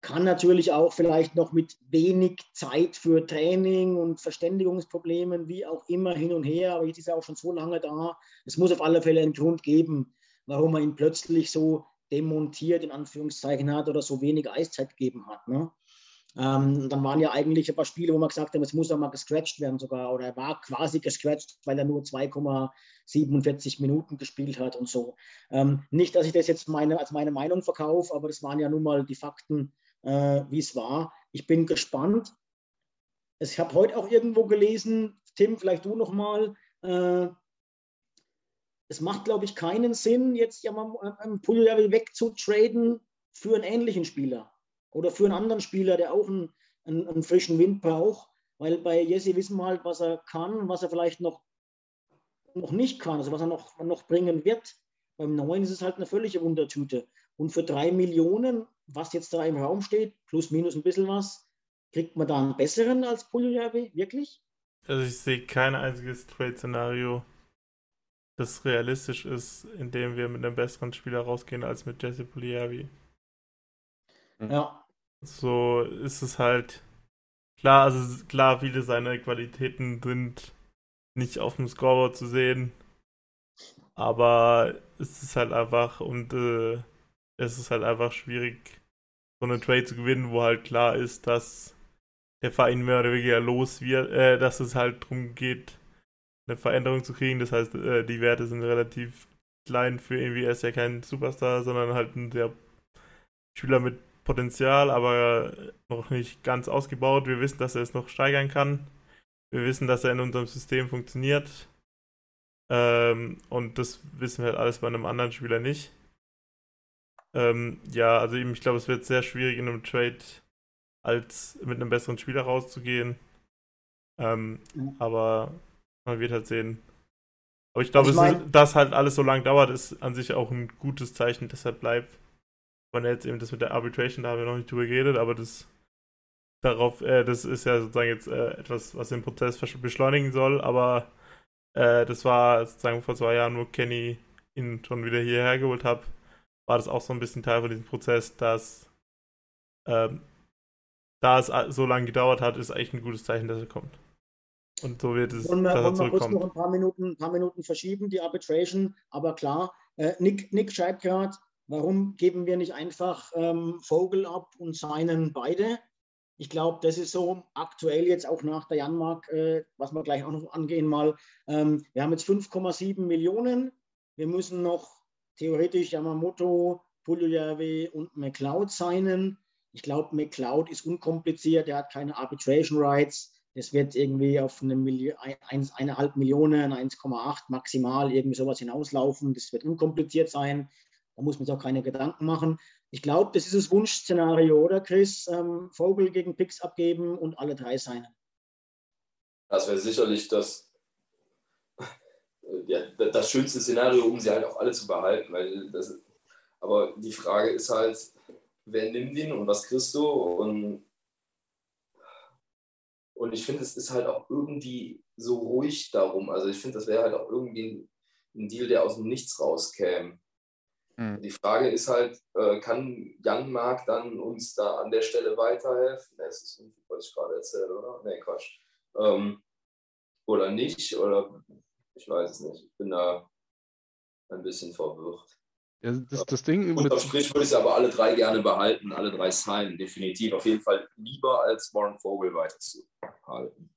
kann natürlich auch vielleicht noch mit wenig Zeit für Training und Verständigungsproblemen, wie auch immer, hin und her, aber jetzt ist er auch schon so lange da. Es muss auf alle Fälle einen Grund geben, warum man ihn plötzlich so demontiert, in Anführungszeichen hat oder so wenig Eiszeit gegeben hat. Ne? Ähm, dann waren ja eigentlich ein paar Spiele, wo man gesagt hat, es muss ja mal gescratcht werden sogar. Oder er war quasi gescratcht, weil er nur 2,47 Minuten gespielt hat und so. Ähm, nicht, dass ich das jetzt meine, als meine Meinung verkaufe, aber das waren ja nun mal die Fakten, äh, wie es war. Ich bin gespannt. Ich habe heute auch irgendwo gelesen, Tim, vielleicht du nochmal. Äh, es macht, glaube ich, keinen Sinn, jetzt ja mal einen Puljavi wegzutraden für einen ähnlichen Spieler oder für einen anderen Spieler, der auch einen, einen, einen frischen Wind braucht. Weil bei Jesse wissen wir halt, was er kann, was er vielleicht noch, noch nicht kann, also was er noch, noch bringen wird. Beim Neuen ist es halt eine völlige Wundertüte. Und für drei Millionen, was jetzt da im Raum steht, plus minus ein bisschen was, kriegt man da einen besseren als Puljujarvi? Wirklich? Also ich sehe kein einziges Trade-Szenario, das realistisch ist, in dem wir mit einem besseren Spieler rausgehen als mit Jesse Puljujarvi. Ja. So ist es halt klar, also klar, viele seiner Qualitäten sind nicht auf dem Scoreboard zu sehen, aber es ist halt einfach und äh, es ist halt einfach schwierig, so einen Trade zu gewinnen, wo halt klar ist, dass der Verein mehr oder weniger los wird, äh, dass es halt darum geht, eine Veränderung zu kriegen. Das heißt, äh, die Werte sind relativ klein für irgendwie, er ist ja kein Superstar, sondern halt ein sehr Spieler mit Potenzial, aber noch nicht ganz ausgebaut. Wir wissen, dass er es noch steigern kann. Wir wissen, dass er in unserem System funktioniert. Ähm, und das wissen wir halt alles bei einem anderen Spieler nicht. Ähm, ja, also eben, ich glaube, es wird sehr schwierig in einem Trade als mit einem besseren Spieler rauszugehen. Ähm, mhm. Aber man wird halt sehen. Aber ich glaube, ich mein, dass halt alles so lange dauert, ist an sich auch ein gutes Zeichen, er bleibt. Man jetzt eben das mit der Arbitration, da haben wir noch nicht drüber geredet, aber das darauf, äh, das ist ja sozusagen jetzt äh, etwas, was den Prozess beschleunigen soll, aber äh, das war sozusagen vor zwei Jahren, wo Kenny ihn schon wieder hierher geholt hat, war das auch so ein bisschen Teil von diesem Prozess, dass ähm, da es so lange gedauert hat, ist eigentlich ein gutes Zeichen, dass er kommt. Und so wird es, und, dass er zurückkommt. kurz noch ein paar Minuten, ein paar Minuten verschieben, die Arbitration, aber klar, äh, Nick, Nick schreibt gerade, warum geben wir nicht einfach ähm, Vogel ab und seinen beide? Ich glaube, das ist so aktuell jetzt auch nach der Janmark, äh, was wir gleich auch noch angehen mal. Ähm, wir haben jetzt 5,7 Millionen. Wir müssen noch theoretisch Yamamoto, Puljujärvi und McLeod signen. Ich glaube, McLeod ist unkompliziert, er hat keine Arbitration Rights. Das wird irgendwie auf eine Million, ein, eineinhalb Millionen, 1,8 maximal, irgendwie sowas hinauslaufen. Das wird unkompliziert sein. Da muss man sich auch keine Gedanken machen. Ich glaube, das ist das Wunschszenario, oder Chris? Ähm, Vogel gegen Pix abgeben und alle drei sein. Das wäre sicherlich das, [laughs] ja, das schönste Szenario, um sie halt auch alle zu behalten. Weil das, aber die Frage ist halt, wer nimmt ihn und was kriegst du? Und, und ich finde, es ist halt auch irgendwie so ruhig darum. Also ich finde, das wäre halt auch irgendwie ein, ein Deal, der aus dem Nichts rauskäme. Mhm. Die Frage ist halt, äh, kann Jan Mark dann uns da an der Stelle weiterhelfen? Das ist was ich gerade erzähle, oder? Nee, Quatsch. Ähm, oder nicht, oder ich weiß es nicht. Ich bin da ein bisschen verwirrt. Ja, das, das Ding Unterm Strich würde ich es aber alle drei gerne behalten, alle drei signen, definitiv. Auf jeden Fall lieber als Warren Vogel weiterzuhalten.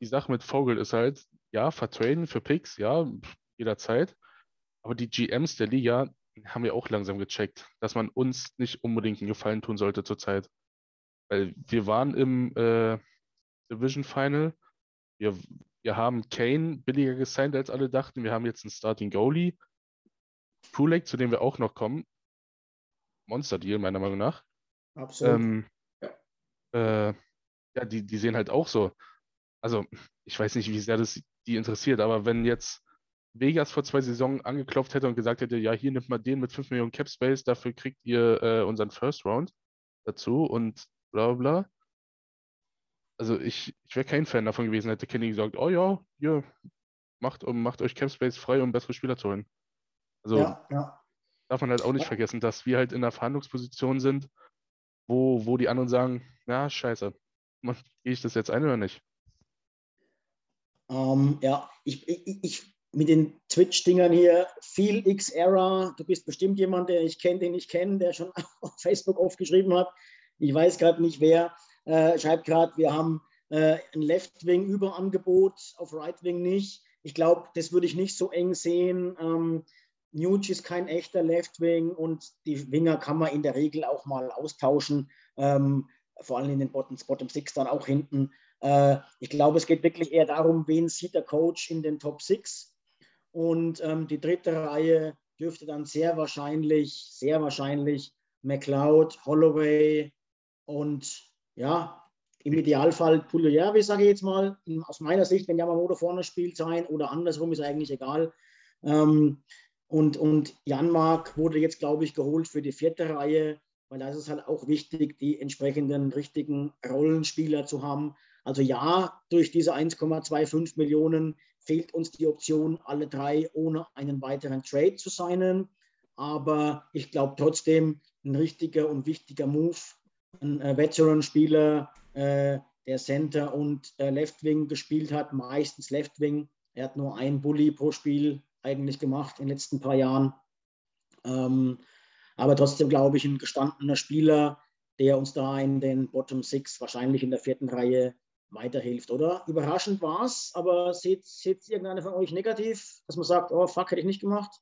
Die Sache mit Vogel ist halt, ja, vertraden für Picks, ja, jederzeit. Aber die GMs der Liga haben wir auch langsam gecheckt, dass man uns nicht unbedingt einen Gefallen tun sollte zurzeit. Weil wir waren im äh, Division Final. Wir, wir haben Kane billiger gesigned, als alle dachten. Wir haben jetzt einen Starting Goalie. Kulek, zu dem wir auch noch kommen. Monster-Deal, meiner Meinung nach. Absolut. Ähm, ja, äh, ja die, die sehen halt auch so. Also, ich weiß nicht, wie sehr das die interessiert, aber wenn jetzt Vegas vor zwei Saisonen angeklopft hätte und gesagt hätte, ja, hier nimmt mal den mit 5 Millionen Cap Space, dafür kriegt ihr äh, unseren First Round dazu und bla bla. Also ich, ich wäre kein Fan davon gewesen, hätte Kenny gesagt, oh ja, hier, macht, macht euch Cap Space frei, um bessere Spieler zu holen. Also ja, ja. darf man halt auch nicht vergessen, dass wir halt in einer Verhandlungsposition sind, wo, wo die anderen sagen, na, scheiße, gehe ich das jetzt ein oder nicht? Ähm, ja, ich, ich, ich, mit den Twitch-Dingern hier, viel X-Era, du bist bestimmt jemand, der ich kenne, den ich kenne, der schon [laughs] auf Facebook aufgeschrieben hat. Ich weiß gerade nicht wer, äh, schreibt gerade, wir haben äh, ein Left-Wing-Überangebot, auf Right-Wing nicht. Ich glaube, das würde ich nicht so eng sehen. Ähm, Nuge ist kein echter Left Wing und die Winger kann man in der Regel auch mal austauschen, ähm, vor allem in den Bottom, Bottom Six dann auch hinten. Äh, ich glaube, es geht wirklich eher darum, wen sieht der Coach in den Top 6. Und ähm, die dritte Reihe dürfte dann sehr wahrscheinlich, sehr wahrscheinlich McLeod, Holloway und ja, im Idealfall Pugliarvi, sage ich jetzt mal. Aus meiner Sicht, wenn Yamamoto vorne spielt, sein oder andersrum, ist eigentlich egal. Ähm, und, und Janmark wurde jetzt, glaube ich, geholt für die vierte Reihe, weil da ist es halt auch wichtig, die entsprechenden richtigen Rollenspieler zu haben. Also ja, durch diese 1,25 Millionen fehlt uns die Option, alle drei ohne einen weiteren Trade zu signen. Aber ich glaube trotzdem, ein richtiger und wichtiger Move. Ein äh, Veteran-Spieler, äh, der Center und äh, Left Wing gespielt hat, meistens Left Wing. Er hat nur ein Bully pro Spiel eigentlich gemacht in den letzten paar Jahren. Ähm, aber trotzdem glaube ich, ein gestandener Spieler, der uns da in den Bottom Six, wahrscheinlich in der vierten Reihe, weiterhilft, oder? Überraschend war es, aber seht, seht irgendeiner von euch negativ, dass man sagt, oh fuck, hätte ich nicht gemacht?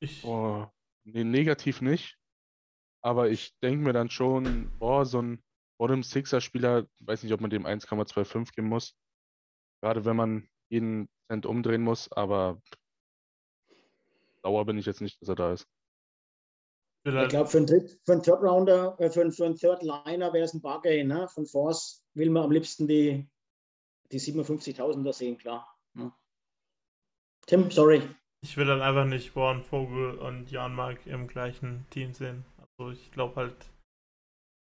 Ich, oh, nee, negativ nicht. Aber ich denke mir dann schon, oh, so ein Bottom Sixer Spieler, weiß nicht, ob man dem 1,25 geben muss. Gerade wenn man jeden Cent umdrehen muss, aber sauer bin ich jetzt nicht, dass er da ist. Ich glaube, für, für einen Third Rounder, äh, für, für einen Third Liner wäre es ein Bargain. Ne? Von Force will man am liebsten die, die 57.000er sehen, klar. Ja. Tim, sorry. Ich will dann einfach nicht Warren Vogel und Jan Mark im gleichen Team sehen. Also ich glaube halt,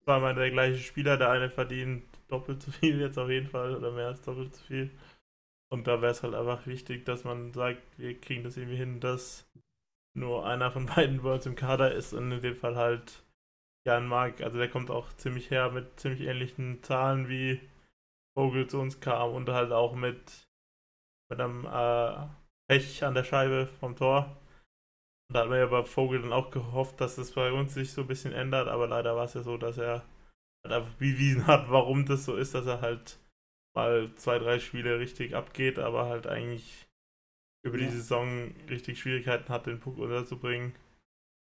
zweimal der gleiche Spieler, der eine verdient doppelt so viel jetzt auf jeden Fall oder mehr als doppelt so viel. Und da wäre es halt einfach wichtig, dass man sagt, wir kriegen das irgendwie hin, dass nur einer von [laughs] beiden bei im Kader ist und in dem Fall halt Jan Mark, also der kommt auch ziemlich her mit ziemlich ähnlichen Zahlen wie Vogel zu uns kam und halt auch mit, mit einem äh, Pech an der Scheibe vom Tor. Und da hat man ja bei Vogel dann auch gehofft, dass das bei uns sich so ein bisschen ändert, aber leider war es ja so, dass er halt einfach bewiesen hat, warum das so ist, dass er halt mal zwei, drei Spiele richtig abgeht, aber halt eigentlich über die Saison richtig Schwierigkeiten hat, den Puck unterzubringen.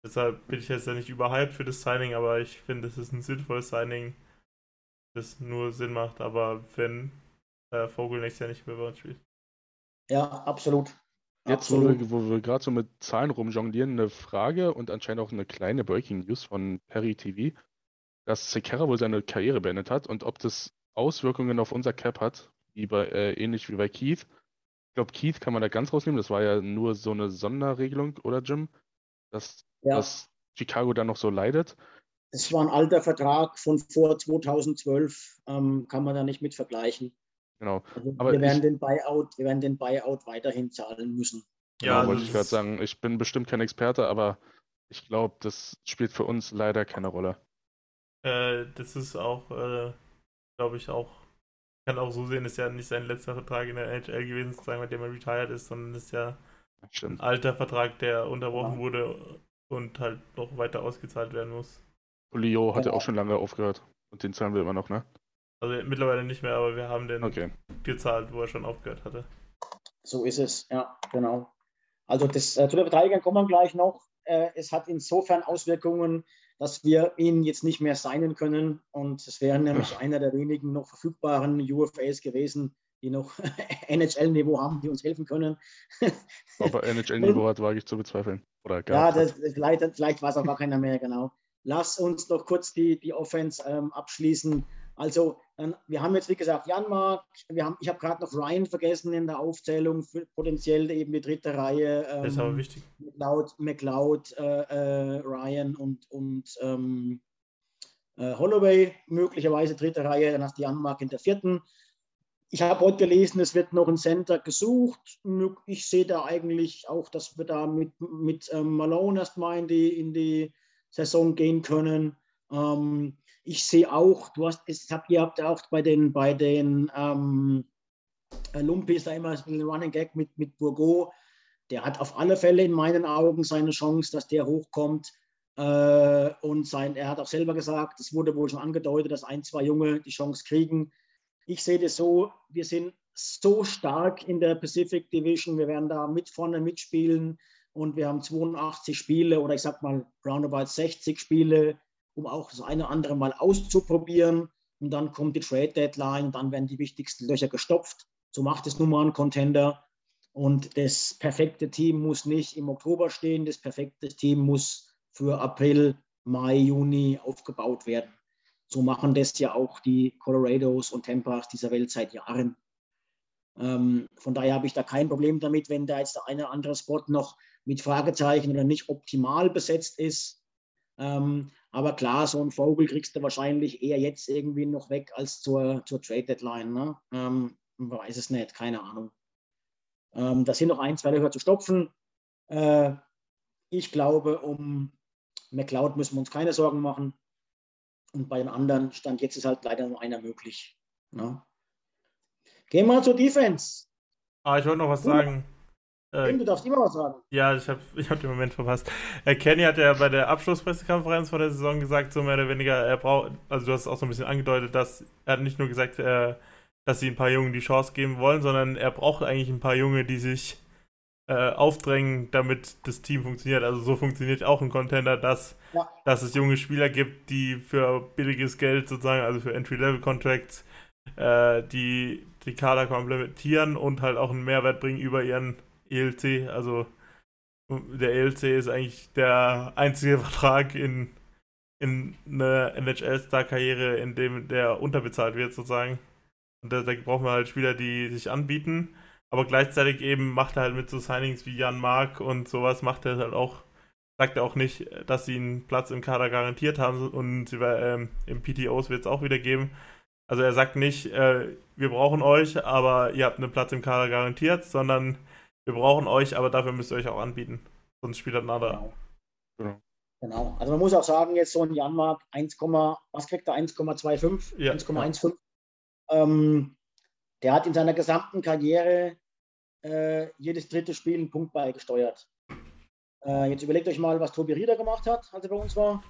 Deshalb bin ich jetzt ja nicht überhyped für das Signing, aber ich finde, es ist ein sinnvolles Signing, das nur Sinn macht, aber wenn äh, Vogel nächstes Jahr nicht mehr bei uns spielt. Ja, absolut. Jetzt, absolut. wo wir, wir gerade so mit Zahlen rumjonglieren, eine Frage und anscheinend auch eine kleine Breaking News von Perry TV, dass Sequeira wohl seine Karriere beendet hat und ob das Auswirkungen auf unser Cap hat, wie bei, äh, ähnlich wie bei Keith glaube, Keith kann man da ganz rausnehmen. Das war ja nur so eine Sonderregelung, oder Jim? Dass, ja. dass Chicago da noch so leidet. Es war ein alter Vertrag von vor 2012, ähm, kann man da nicht mit vergleichen. Genau. Also Aber wir, werden ich, den Buyout, wir werden den Buyout weiterhin zahlen müssen. Ja, genau, wollte ich gerade sagen. Ich bin bestimmt kein Experte, aber ich glaube, das spielt für uns leider keine Rolle. Äh, das ist auch, äh, glaube ich, auch kann auch so sehen, ist ja nicht sein letzter Vertrag in der NHL gewesen, sozusagen, mit dem er retired ist, sondern ist ja Stimmt. ein alter Vertrag, der unterbrochen ja. wurde und halt noch weiter ausgezahlt werden muss. Leo hat ja auch schon lange aufgehört und den zahlen wir immer noch, ne? Also mittlerweile nicht mehr, aber wir haben den okay. gezahlt, wo er schon aufgehört hatte. So ist es, ja, genau. Also das, äh, zu der Verteidigung kommen wir gleich noch. Äh, es hat insofern Auswirkungen, dass wir ihn jetzt nicht mehr signen können. Und es wäre nämlich einer der wenigen noch verfügbaren UFAs gewesen, die noch [laughs] NHL-Niveau haben, die uns helfen können. [laughs] Ob er NHL-Niveau hat, wage ich zu bezweifeln. Oder ja, das, vielleicht, vielleicht war es auch gar keiner mehr, genau. Lass uns noch kurz die, die Offense ähm, abschließen. Also, wir haben jetzt, wie gesagt, Janmark, wir haben, ich habe gerade noch Ryan vergessen in der Aufzählung, für potenziell eben die dritte Reihe. Ähm, das ist aber wichtig. McLeod, McLeod äh, äh, Ryan und, und ähm, äh, Holloway, möglicherweise dritte Reihe, danach die Janmark in der vierten. Ich habe heute gelesen, es wird noch ein Center gesucht. Ich sehe da eigentlich auch, dass wir da mit, mit ähm, Malone erstmal in die, in die Saison gehen können. Ähm, ich sehe auch, du hast, es habt, ihr habt auch bei den, bei den ähm, Lumpis da immer ein Running Gag mit, mit Bourgo. Der hat auf alle Fälle in meinen Augen seine Chance, dass der hochkommt. Äh, und sein, er hat auch selber gesagt, es wurde wohl schon angedeutet, dass ein, zwei Junge die Chance kriegen. Ich sehe das so, wir sind so stark in der Pacific Division, wir werden da mit vorne mitspielen und wir haben 82 Spiele oder ich sag mal roundabout 60 Spiele um auch das eine oder andere mal auszuprobieren. und dann kommt die Trade Deadline, dann werden die wichtigsten Löcher gestopft. So macht es nun mal ein Contender. Und das perfekte Team muss nicht im Oktober stehen, das perfekte Team muss für April, Mai, Juni aufgebaut werden. So machen das ja auch die Colorados und Tempas dieser Welt seit Jahren. Ähm, von daher habe ich da kein Problem damit, wenn da jetzt der eine oder andere Spot noch mit Fragezeichen oder nicht optimal besetzt ist. Ähm, aber klar, so ein Vogel kriegst du wahrscheinlich eher jetzt irgendwie noch weg als zur, zur Trade Deadline. Ne? Ähm, man weiß es nicht, keine Ahnung. Ähm, da sind noch ein, zwei Löcher zu stopfen. Äh, ich glaube, um McLeod müssen wir uns keine Sorgen machen. Und bei den anderen Stand jetzt ist halt leider nur einer möglich. Ne? Gehen wir zur Defense. Ah, ich wollte noch was sagen. Äh, du darfst immer was sagen. Ja, ich habe ich hab den Moment verpasst. Äh, Kenny hat ja bei der Abschlusspressekonferenz vor der Saison gesagt, so mehr oder weniger, er braucht, also du hast es auch so ein bisschen angedeutet, dass er hat nicht nur gesagt, er dass sie ein paar Jungen die Chance geben wollen, sondern er braucht eigentlich ein paar Junge, die sich äh, aufdrängen, damit das Team funktioniert. Also so funktioniert auch ein Contender, dass, ja. dass es junge Spieler gibt, die für billiges Geld sozusagen, also für Entry-Level-Contracts, äh, die die Kader komplementieren und halt auch einen Mehrwert bringen über ihren ELC. Also der ELC ist eigentlich der einzige [laughs] Vertrag in, in einer NHL-Star-Karriere, in dem der unterbezahlt wird sozusagen. Und da, da braucht man halt Spieler, die sich anbieten. Aber gleichzeitig eben macht er halt mit so Signings wie Jan Mark und sowas, macht er halt auch, sagt er auch nicht, dass sie einen Platz im Kader garantiert haben und ähm, im PTOs wird es auch wieder geben. Also er sagt nicht, äh, wir brauchen euch, aber ihr habt einen Platz im Kader garantiert, sondern wir brauchen euch, aber dafür müsst ihr euch auch anbieten. Sonst spielt er ein anderer. Genau. genau. Also man muss auch sagen, jetzt so ein Janmark 1, was kriegt er? 1,25, ja. 1,15 ähm, der hat in seiner gesamten Karriere äh, jedes dritte Spiel einen Punkt beigesteuert. Äh, jetzt überlegt euch mal, was Tobi Rieder gemacht hat, als er bei uns war.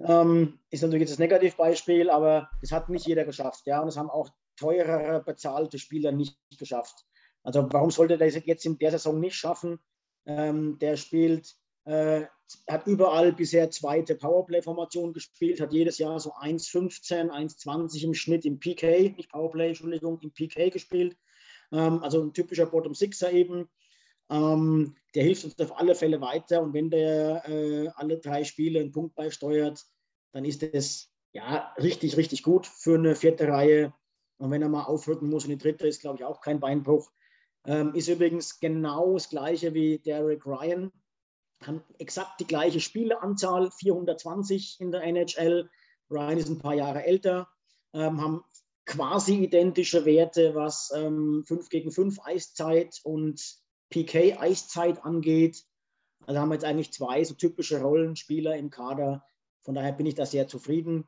Ähm, ist natürlich jetzt das Negativbeispiel, aber das hat nicht jeder geschafft. Ja? Und es haben auch teurere bezahlte Spieler nicht geschafft. Also warum sollte der jetzt in der Saison nicht schaffen? Ähm, der spielt äh, hat überall bisher zweite Powerplay-Formation gespielt, hat jedes Jahr so 1,15, 1,20 im Schnitt im PK, nicht Powerplay, Entschuldigung, im PK gespielt. Ähm, also ein typischer Bottom-Sixer eben. Ähm, der hilft uns auf alle Fälle weiter und wenn der äh, alle drei Spiele einen Punkt beisteuert, dann ist das ja richtig, richtig gut für eine vierte Reihe. Und wenn er mal aufrücken muss und die dritte ist, glaube ich, auch kein Beinbruch. Ähm, ist übrigens genau das gleiche wie Derek Ryan haben exakt die gleiche Spieleanzahl, 420 in der NHL. Ryan ist ein paar Jahre älter, ähm, haben quasi identische Werte, was ähm, 5 gegen 5 Eiszeit und PK Eiszeit angeht. Also haben wir jetzt eigentlich zwei so typische Rollenspieler im Kader. Von daher bin ich da sehr zufrieden.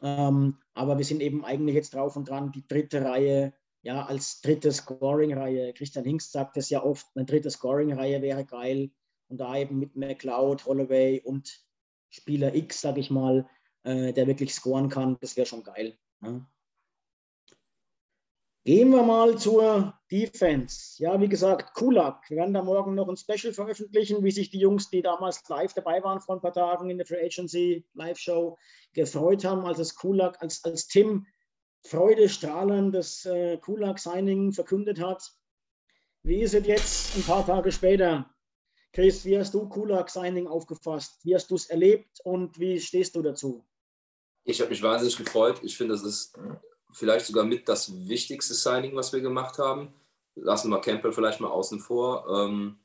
Ähm, aber wir sind eben eigentlich jetzt drauf und dran, die dritte Reihe, ja, als dritte Scoring-Reihe. Christian Hinks sagt das ja oft, eine dritte Scoring-Reihe wäre geil und da eben mit McLeod, Holloway und Spieler X, sag ich mal, äh, der wirklich scoren kann, das wäre schon geil. Ne? Gehen wir mal zur Defense. Ja, wie gesagt, Kulak. Wir werden da morgen noch ein Special veröffentlichen, wie sich die Jungs, die damals live dabei waren vor ein paar Tagen in der Free Agency Live-Show, gefreut haben, als es Kulak, als, als Tim freudestrahlend das äh, Kulak-Signing verkündet hat. Wie ist es jetzt ein paar Tage später? Chris, wie hast du Kulak Signing aufgefasst? Wie hast du es erlebt und wie stehst du dazu? Ich habe mich wahnsinnig gefreut. Ich finde, das ist vielleicht sogar mit das wichtigste Signing, was wir gemacht haben. Lassen wir Campbell vielleicht mal außen vor. Ähm,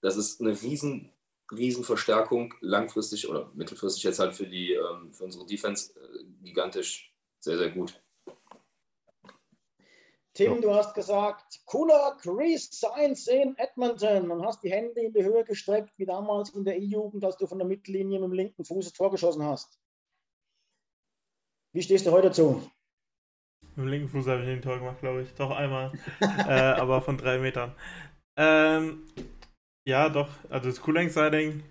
das ist eine riesen, riesen Verstärkung, langfristig oder mittelfristig jetzt halt für, die, ähm, für unsere Defense äh, gigantisch sehr, sehr gut. Tim, du hast gesagt, cooler Chris Sainz in Edmonton und hast die Hände in die Höhe gestreckt, wie damals in der E-Jugend, als du von der Mittellinie mit dem linken Fuß das Tor geschossen hast. Wie stehst du heute dazu? Mit dem linken Fuß habe ich den Tor gemacht, glaube ich. Doch einmal. [laughs] äh, aber von drei Metern. Ähm, ja, doch. Also das Cooling-Siding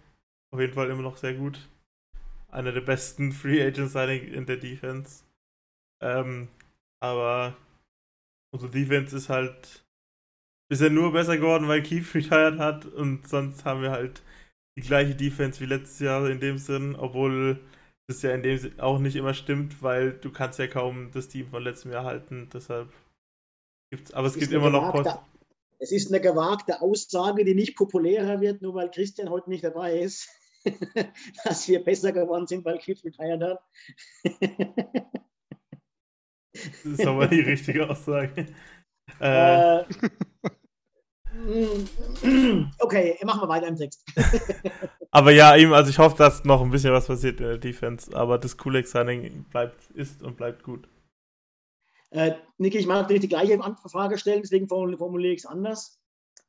auf jeden Fall immer noch sehr gut. Einer der besten Free Agent Siding in der Defense. Ähm, aber Unsere Defense ist halt bisher nur besser geworden, weil Keith retired hat und sonst haben wir halt die gleiche Defense wie letztes Jahr in dem Sinn, obwohl das ja in dem Sinne auch nicht immer stimmt, weil du kannst ja kaum das Team von letztem Jahr halten. Deshalb gibt's, aber es, gibt immer noch Post. Es ist eine gewagte Aussage, die nicht populärer wird, nur weil Christian heute nicht dabei ist, [laughs] dass wir besser geworden sind, weil Cliff retired hat. [laughs] Das ist aber die richtige Aussage. [laughs] Äh, Äh, okay, machen wir weiter im Text. [laughs] aber ja, eben, also ich hoffe, dass noch ein bisschen was passiert in der Defense, aber das Kulek-Signing bleibt, ist und bleibt gut. Äh, Niki, ich mag natürlich die gleiche Frage stellen, deswegen formuliere formuliere ich es anders,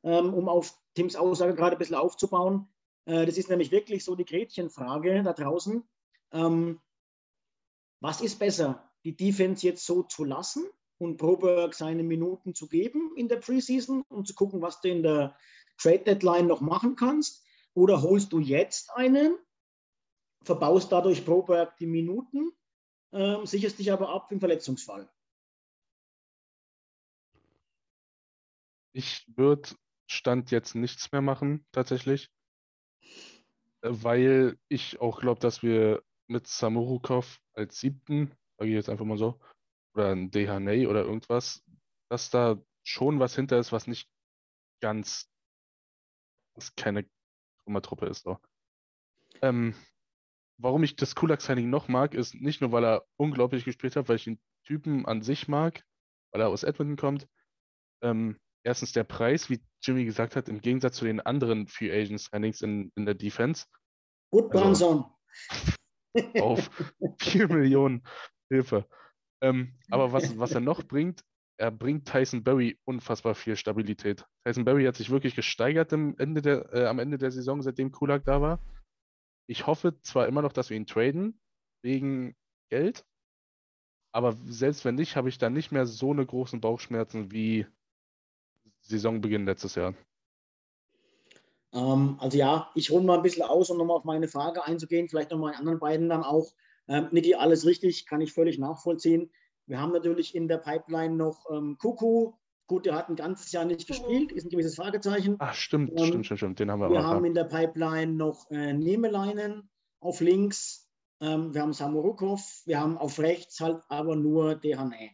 ähm, um auf Tims Aussage gerade ein bisschen aufzubauen. Äh, das ist nämlich wirklich so die Gretchenfrage da draußen. Ähm, was ist besser, die Defense jetzt so zu lassen und Proberg seine Minuten zu geben in der Preseason, um zu gucken, was du in der Trade Deadline noch machen kannst? Oder holst du jetzt einen, verbaust dadurch Proberg die Minuten, ähm, sicherst dich aber ab im Verletzungsfall? Ich würde Stand jetzt nichts mehr machen, tatsächlich. Äh, Weil ich auch glaube, dass wir mit Samurukov als siebten, sage ich jetzt einfach mal so, oder ein Dehaney oder irgendwas, dass da schon was hinter ist, was nicht ganz, was keine Trümmertruppe ist. So. Ähm, warum ich das Kulak-Signing noch mag, ist nicht nur, weil er unglaublich gespielt hat, weil ich den Typen an sich mag, weil er aus Edmonton kommt. Ähm, erstens der Preis, wie Jimmy gesagt hat, im Gegensatz zu den anderen Free Agent Signings in, in der Defense Gut, Also- Branson. auf 4 Millionen Hilfe. Ähm, aber was, [laughs] was er noch bringt, er bringt Tyson Berry unfassbar viel Stabilität. Tyson Berry hat sich wirklich gesteigert am Ende der, äh, am Ende der Saison, seitdem Kulak da war. Ich hoffe zwar immer noch, dass wir ihn traden, wegen Geld, aber selbst wenn nicht, habe ich da nicht mehr so eine großen Bauchschmerzen wie Saisonbeginn letztes Jahr. Ähm, also ja, ich hole mal ein bisschen aus, um nochmal auf meine Frage einzugehen, vielleicht nochmal die anderen beiden dann auch. Ähm, Niki, alles richtig, kann ich völlig nachvollziehen. Wir haben natürlich in der Pipeline noch ähm, Kuku. Gut, der hat ein ganzes Jahr nicht gespielt, ist ein gewisses Fragezeichen. Ach, stimmt, Ähm, stimmt, stimmt, stimmt. Den haben wir Wir auch haben noch. in der Pipeline noch äh, Nemeleinen auf links. Ähm, wir haben Samorukov. Wir haben auf rechts halt aber nur Dehane.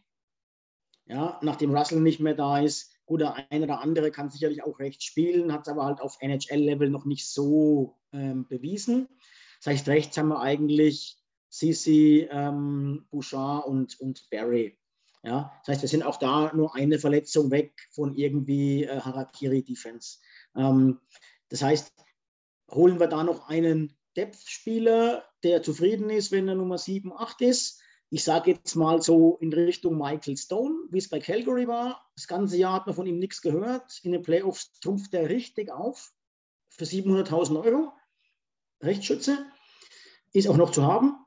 Ja, nachdem Russell nicht mehr da ist, gut, der eine oder andere kann sicherlich auch rechts spielen, hat es aber halt auf NHL-Level noch nicht so ähm, bewiesen. Das heißt, rechts haben wir eigentlich Sisi, ähm, Bouchard und, und Barry. Ja, das heißt, wir sind auch da nur eine Verletzung weg von irgendwie äh, Harakiri-Defense. Ähm, das heißt, holen wir da noch einen Depth-Spieler, der zufrieden ist, wenn er Nummer 7, 8 ist. Ich sage jetzt mal so in Richtung Michael Stone, wie es bei Calgary war. Das ganze Jahr hat man von ihm nichts gehört. In den Playoffs trumpft er richtig auf für 700.000 Euro. Rechtsschütze ist auch noch zu haben.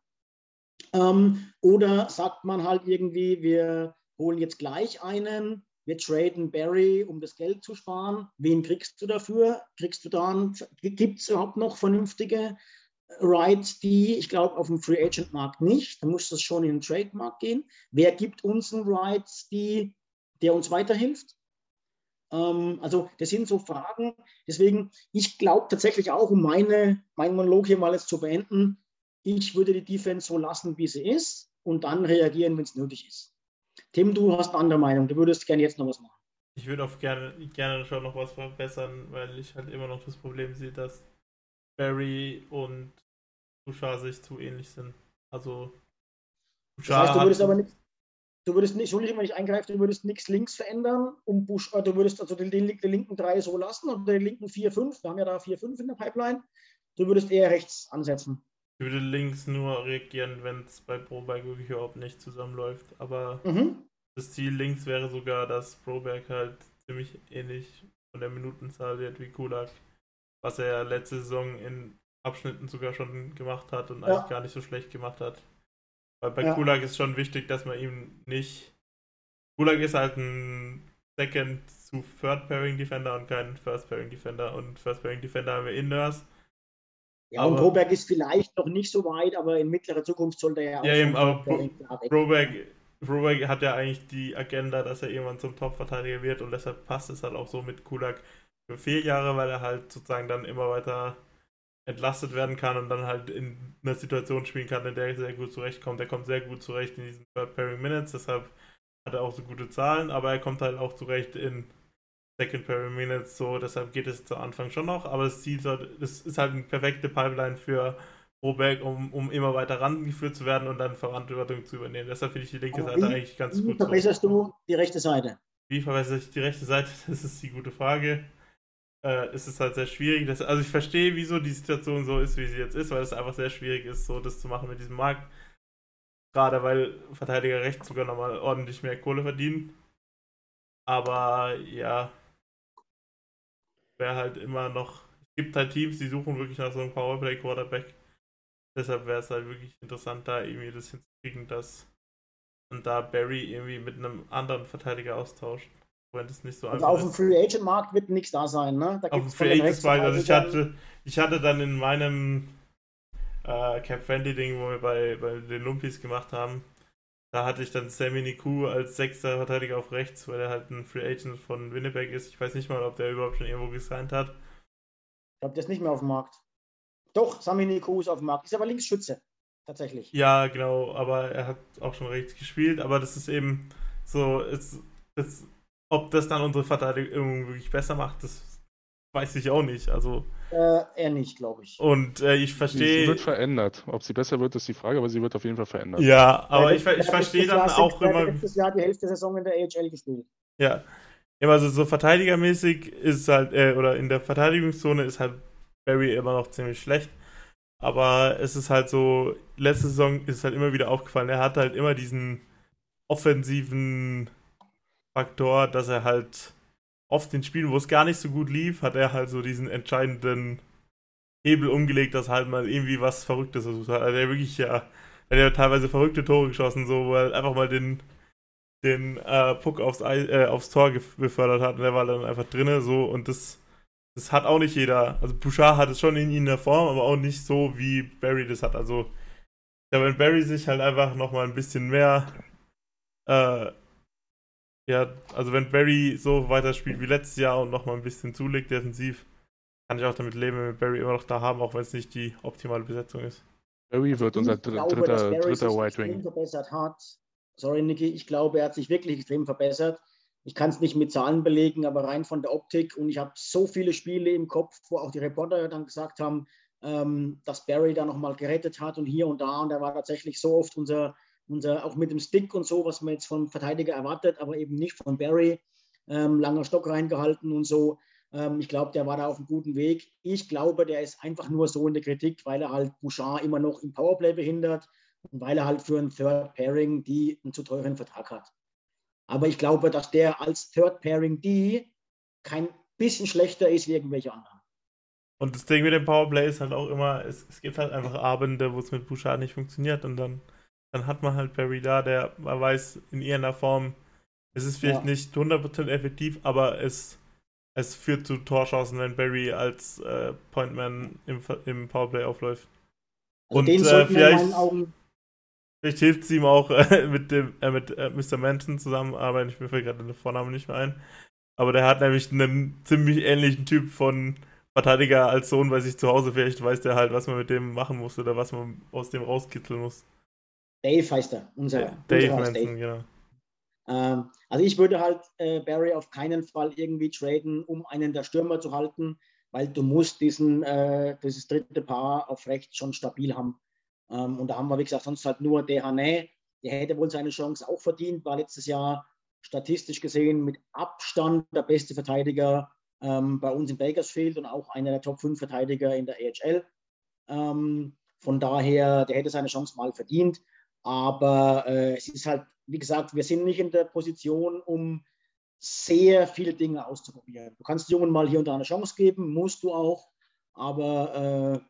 Ähm, oder sagt man halt irgendwie, wir holen jetzt gleich einen, wir traden Barry, um das Geld zu sparen. Wen kriegst du dafür? Kriegst du dann, gibt es überhaupt noch vernünftige Rights, die, ich glaube, auf dem Free Agent Markt nicht. Da muss das schon in den Trademark gehen. Wer gibt uns einen Rights, die, der uns weiterhilft? Ähm, also, das sind so Fragen. Deswegen, ich glaube tatsächlich auch, um meine, meinen Monolog hier mal jetzt zu beenden, ich würde die Defense so lassen, wie sie ist und dann reagieren, wenn es nötig ist. Tim, du hast eine andere Meinung. Du würdest gerne jetzt noch was machen. Ich würde auch gerne, gerne schon noch was verbessern, weil ich halt immer noch das Problem sehe, dass Barry und Bouchard sich zu ähnlich sind. Also Das heißt, du würdest aber nicht, du würdest nicht, Entschuldigung, wenn ich eingreife, du würdest nichts links verändern, um Bush, äh, du würdest also die, die, die linken drei so lassen oder die linken vier, fünf, wir haben ja da vier, fünf in der Pipeline, du würdest eher rechts ansetzen. Ich würde links nur reagieren, wenn es bei Broberg wirklich überhaupt nicht zusammenläuft. Aber Mhm. das Ziel links wäre sogar, dass Broberg halt ziemlich ähnlich von der Minutenzahl wird wie Kulak. Was er ja letzte Saison in Abschnitten sogar schon gemacht hat und Ja. eigentlich gar nicht so schlecht gemacht hat. Weil bei Ja. Kulak ist schon wichtig, dass man ihm nicht. Kulak ist halt ein Second zu Third Pairing Defender und kein First Pairing Defender. Und First Pairing Defender haben wir in Ja, und Aber- Broberg ist vielleicht noch nicht so weit, aber in mittlerer Zukunft sollte er auch Ja, eben, aber weg. Broberg, Broberg hat ja eigentlich die Agenda, dass er irgendwann zum Top-Verteidiger wird und deshalb passt es halt auch so mit Kulak für vier Jahre, weil er halt sozusagen dann immer weiter entlastet werden kann und dann halt in einer Situation spielen kann, in der er sehr gut zurechtkommt. Er kommt sehr gut zurecht in diesen Third Pairing Minutes, deshalb hat er auch so gute Zahlen, aber er kommt halt auch zurecht in Second Pairing Minutes, so deshalb geht es zu Anfang schon noch, aber das Ziel soll, das ist halt eine perfekte Pipeline für Robeck, um, um immer weiter rangeführt zu werden und dann Verantwortung zu übernehmen. Deshalb finde ich die linke Aber Seite wie- eigentlich ganz Wie gut. verbesserst so. du die rechte Seite? Wie verbessere ich die rechte Seite? [laughs] Das ist die gute Frage. Äh, es ist halt sehr schwierig. Das, also ich verstehe, wieso die Situation so ist, wie sie jetzt ist, weil es einfach sehr schwierig ist, so das zu machen mit diesem Markt. Gerade weil Verteidiger rechts sogar nochmal ordentlich mehr Kohle verdienen. Aber ja, wäre halt immer noch. Es gibt halt Teams, die suchen wirklich nach so einem Powerplay-Quarterback. Deshalb wäre es halt wirklich interessant, da irgendwie das hinzukriegen, dass und da Barry irgendwie mit einem anderen Verteidiger austauscht. Wenn das nicht so Also einfach auf dem. Free Agent Markt wird nichts da sein, ne? Da Auf dem Free den Agents Markt, also ich Rechtsverteidigern- hatte, ich hatte dann in meinem äh, Cap Friendly Ding, wo wir bei, bei den Lumpis gemacht haben, da hatte ich dann Sammy Niku als sechster Verteidiger auf rechts, weil er halt ein Free Agent von Winnipeg ist. Ich weiß nicht mal, ob der überhaupt schon irgendwo gesigned hat. Ich glaube, der ist nicht mehr auf dem Markt. Doch, Sami Niku ist auf dem Markt. Ist aber Linksschütze. Tatsächlich. Ja, genau, aber er hat auch schon rechts gespielt, aber das ist eben so, es, es, ob das dann unsere Verteidigung wirklich besser macht, das weiß ich auch nicht. Also, Äh, er nicht, glaube ich. und äh, ich verstehe. sie wird verändert. Ob sie besser wird, ist die Frage, aber sie wird auf jeden Fall verändert. Ja, aber Der ich, ich verstehe dann Jahr auch immer. letztes Jahr die Hälfte der Saison in der AHL gespielt. Ja. Ja, also so verteidigermäßig ist halt, äh, oder in der Verteidigungszone ist halt Barry immer noch ziemlich schlecht. Aber es ist halt so, letzte Saison ist halt immer wieder aufgefallen, er hat halt immer diesen offensiven Faktor, dass er halt oft in Spielen, wo es gar nicht so gut lief, hat er halt so diesen entscheidenden Hebel umgelegt, dass halt mal irgendwie was Verrücktes versucht hat. Also er wirklich ja, er hat teilweise verrückte Tore geschossen, so, wo er einfach mal den den äh, Puck aufs, Ei, äh, aufs Tor befördert hat und der war dann einfach drinne so und das, das hat auch nicht jeder. Also Bouchard hat es schon in in der Form, aber auch nicht so, wie Barry das hat. Also ja, wenn Barry sich halt einfach nochmal ein bisschen mehr äh, ja, also wenn Barry so weiterspielt wie letztes Jahr und nochmal ein bisschen zulegt defensiv, kann ich auch damit leben, wenn wir Barry immer noch da haben, auch wenn es nicht die optimale Besetzung ist. Barry wird unser ich dr glaube, dass dritter, Barry dritter White extrem Wing. verbessert hat. Sorry, Niki, ich glaube, er hat sich wirklich extrem verbessert. Ich kann es nicht mit Zahlen belegen, aber rein von der Optik. Und ich habe so viele Spiele im Kopf, wo auch die Reporter dann gesagt haben, ähm, dass Barry da nochmal gerettet hat und hier und da. Und er war tatsächlich so oft unser, unser, auch mit dem Stick und so, was man jetzt vom Verteidiger erwartet, aber eben nicht von Barry. Ähm, langer Stock reingehalten und so. Ähm, ich glaube, der war da auf einem guten Weg. Ich glaube, der ist einfach nur so in der Kritik, weil er halt Bouchard immer noch im Powerplay behindert und weil er halt für ein Third Pairing die einen zu teuren Vertrag hat. Aber ich glaube, dass der als Third Pairing die kein bisschen schlechter ist wie irgendwelche anderen. Und das Ding mit dem Powerplay ist halt auch immer, es, es gibt halt einfach Abende, wo es mit Bouchard nicht funktioniert und dann, dann hat man halt Barry da, der man weiß, in irgendeiner Form, es ist vielleicht Ja. nicht 100% effektiv, aber es, es führt zu Torchancen, wenn Barry als äh, Pointman im, im Powerplay aufläuft. Und, den äh, vielleicht- Vielleicht hilft es ihm auch [laughs] äh, mit dem äh, mit äh, Mr. Manson zusammenarbeiten. Ich mir fällt gerade der Vorname nicht mehr ein. Aber der hat nämlich einen ziemlich ähnlichen Typ von Verteidiger als Sohn bei sich zu Hause. Vielleicht weiß der halt, was man mit dem machen muss oder was man aus dem rauskitzeln muss. Dave heißt er, unser, Dave unser Manson, genau. Ähm, also ich würde halt äh, Barry auf keinen Fall irgendwie traden, um einen der Stürmer zu halten, weil du musst diesen, äh, dieses dritte Paar auf rechts schon stabil haben. Ähm, und da haben wir, wie gesagt, sonst halt nur Dehane. Der hätte wohl seine Chance auch verdient, war letztes Jahr statistisch gesehen mit Abstand der beste Verteidiger ähm, bei uns in Bakersfield und auch einer der Top 5 Verteidiger in der AHL. Ähm, von daher, der hätte seine Chance mal verdient. Aber äh, es ist halt, wie gesagt, wir sind nicht in der Position, um sehr viele Dinge auszuprobieren. Du kannst Jungen mal hier und da eine Chance geben, musst du auch. Aber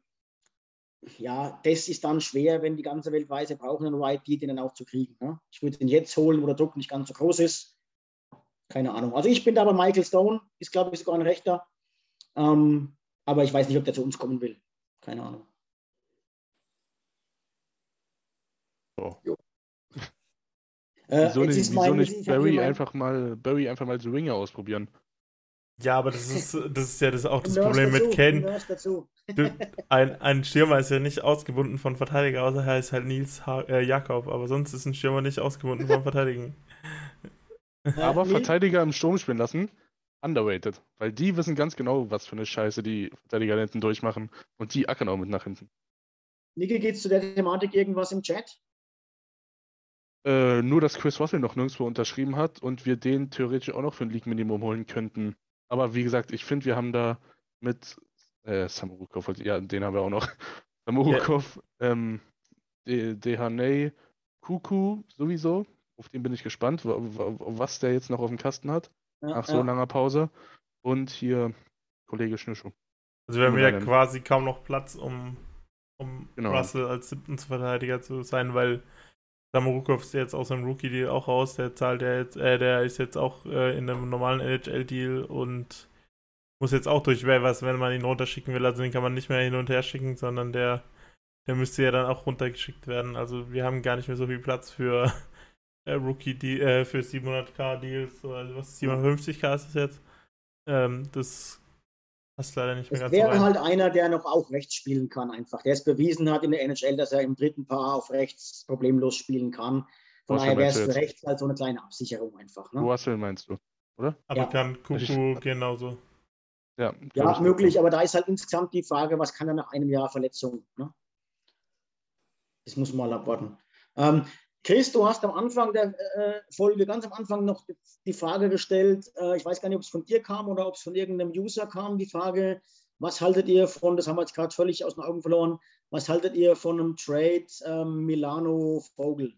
äh, ja, das ist dann schwer, wenn die ganze Welt weiß, wir brauchen einen die den dann auch zu kriegen. Ne? Ich würde den jetzt holen, wo der Druck nicht ganz so groß ist. Keine Ahnung. Also ich bin da bei Michael Stone, ist glaube ich sogar ein Rechter. Ähm, aber ich weiß nicht, ob der zu uns kommen will. Keine Ahnung. [laughs] Äh, Wieso nicht, ist wieso nicht Barry einfach mal Barry einfach mal als Ringer ausprobieren? Ja, aber das ist, [laughs] das ist ja das auch das Problem dazu, mit. [laughs] Du, ein, ein Stürmer ist ja nicht ausgebunden von Verteidiger, außer er heißt halt Nils ha äh, Jakob. Aber sonst ist ein Stürmer nicht ausgebunden von Verteidigen. Aber? Verteidiger im Sturm spielen lassen, underrated. Weil die wissen ganz genau, was für eine Scheiße die Verteidiger da hinten durchmachen. Und die ackern auch mit nach hinten. Niki, geht's zu der Thematik irgendwas im Chat? Äh, nur, dass Chris Russell noch nirgendwo unterschrieben hat und wir den theoretisch auch noch für ein League-Minimum holen könnten. Aber wie gesagt, ich finde, wir haben da mit äh, Samurukov, ja, den haben wir auch noch. [laughs] Samurukov, ähm, De Dehaney, Kuku sowieso. Auf den bin ich gespannt, wa- wa- was der jetzt noch auf dem Kasten hat, Ja, nach so ja. langer Pause. Und hier Kollege Schnürschuh. Also wir haben ja quasi kaum noch Platz, um, um Genau. Russell als siebten Verteidiger zu sein, weil Samorukov ist jetzt aus dem Rookie-Deal auch raus, der zahlt ja jetzt, äh, der ist jetzt auch äh, in einem normalen NHL-Deal und muss jetzt auch durch Waivers, wenn man ihn runterschicken will. Also den kann man nicht mehr hin und her schicken, sondern der, der müsste ja dann auch runtergeschickt werden. Also wir haben gar nicht mehr so viel Platz für [laughs] äh, Rookie, äh, für 700k Deals, also was 750k ist das jetzt. Ähm, das passt leider nicht mehr so wäre rein. halt einer, der noch auch rechts spielen kann, einfach. Der es bewiesen hat in der NHL, dass er im dritten Paar auf rechts problemlos spielen kann. Von daher wäre es für rechts halt so eine kleine Absicherung einfach. Ne? Russell meinst du, oder? Aber Ja. kann Kuku genauso. Ja, Ja, ich. möglich, aber da ist halt insgesamt die Frage, was kann er nach einem Jahr Verletzung? Ne? Das muss man mal abwarten. Ähm, Chris, du hast am Anfang der äh, Folge, ganz am Anfang noch die Frage gestellt, äh, ich weiß gar nicht, ob es von dir kam oder ob es von irgendeinem User kam, die Frage, was haltet ihr von, das haben wir jetzt gerade völlig aus den Augen verloren, was haltet ihr von einem Trade ähm, Milano-Vogel?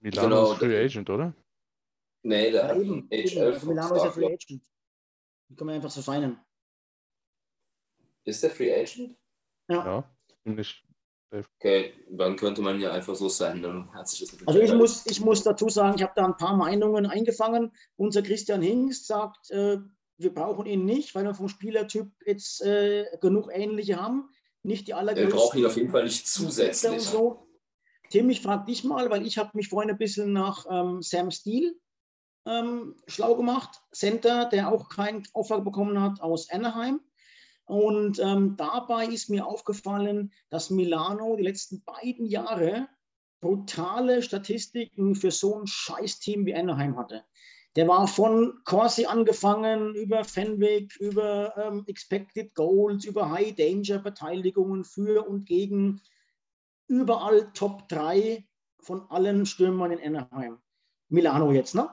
Milano Genau, ist Free Agent, oder? Nee, der Ja, eben. HL Milano ist ja Free. Agent. Die kann man einfach so sein. Ist der Free Agent? Ja. Ja. Ziemlich. Okay, dann könnte man ja einfach so sein. Dann hat sich das Also ich muss, ich muss dazu sagen, ich habe da ein paar Meinungen eingefangen. Unser Christian Hingst sagt, äh, wir brauchen ihn nicht, weil wir vom Spielertyp jetzt äh, genug ähnliche haben. Nicht die Wir allergrößten. brauchen ihn auf jeden Fall nicht zusätzlich. so. Tim, ich frage dich mal, weil ich habe mich vorhin ein bisschen nach ähm, Sam Steele ähm, schlau gemacht. Center, der auch keinen Offer bekommen hat aus Anaheim. Und ähm, dabei ist mir aufgefallen, dass Milano die letzten beiden Jahre brutale Statistiken für so ein Scheißteam wie Anaheim hatte. Der war von Corsi angefangen, über Fenwick, über ähm, Expected Goals, über High Danger Beteiligungen für und gegen überall Top 3 von allen Stürmern in Anaheim. Milano jetzt, ne?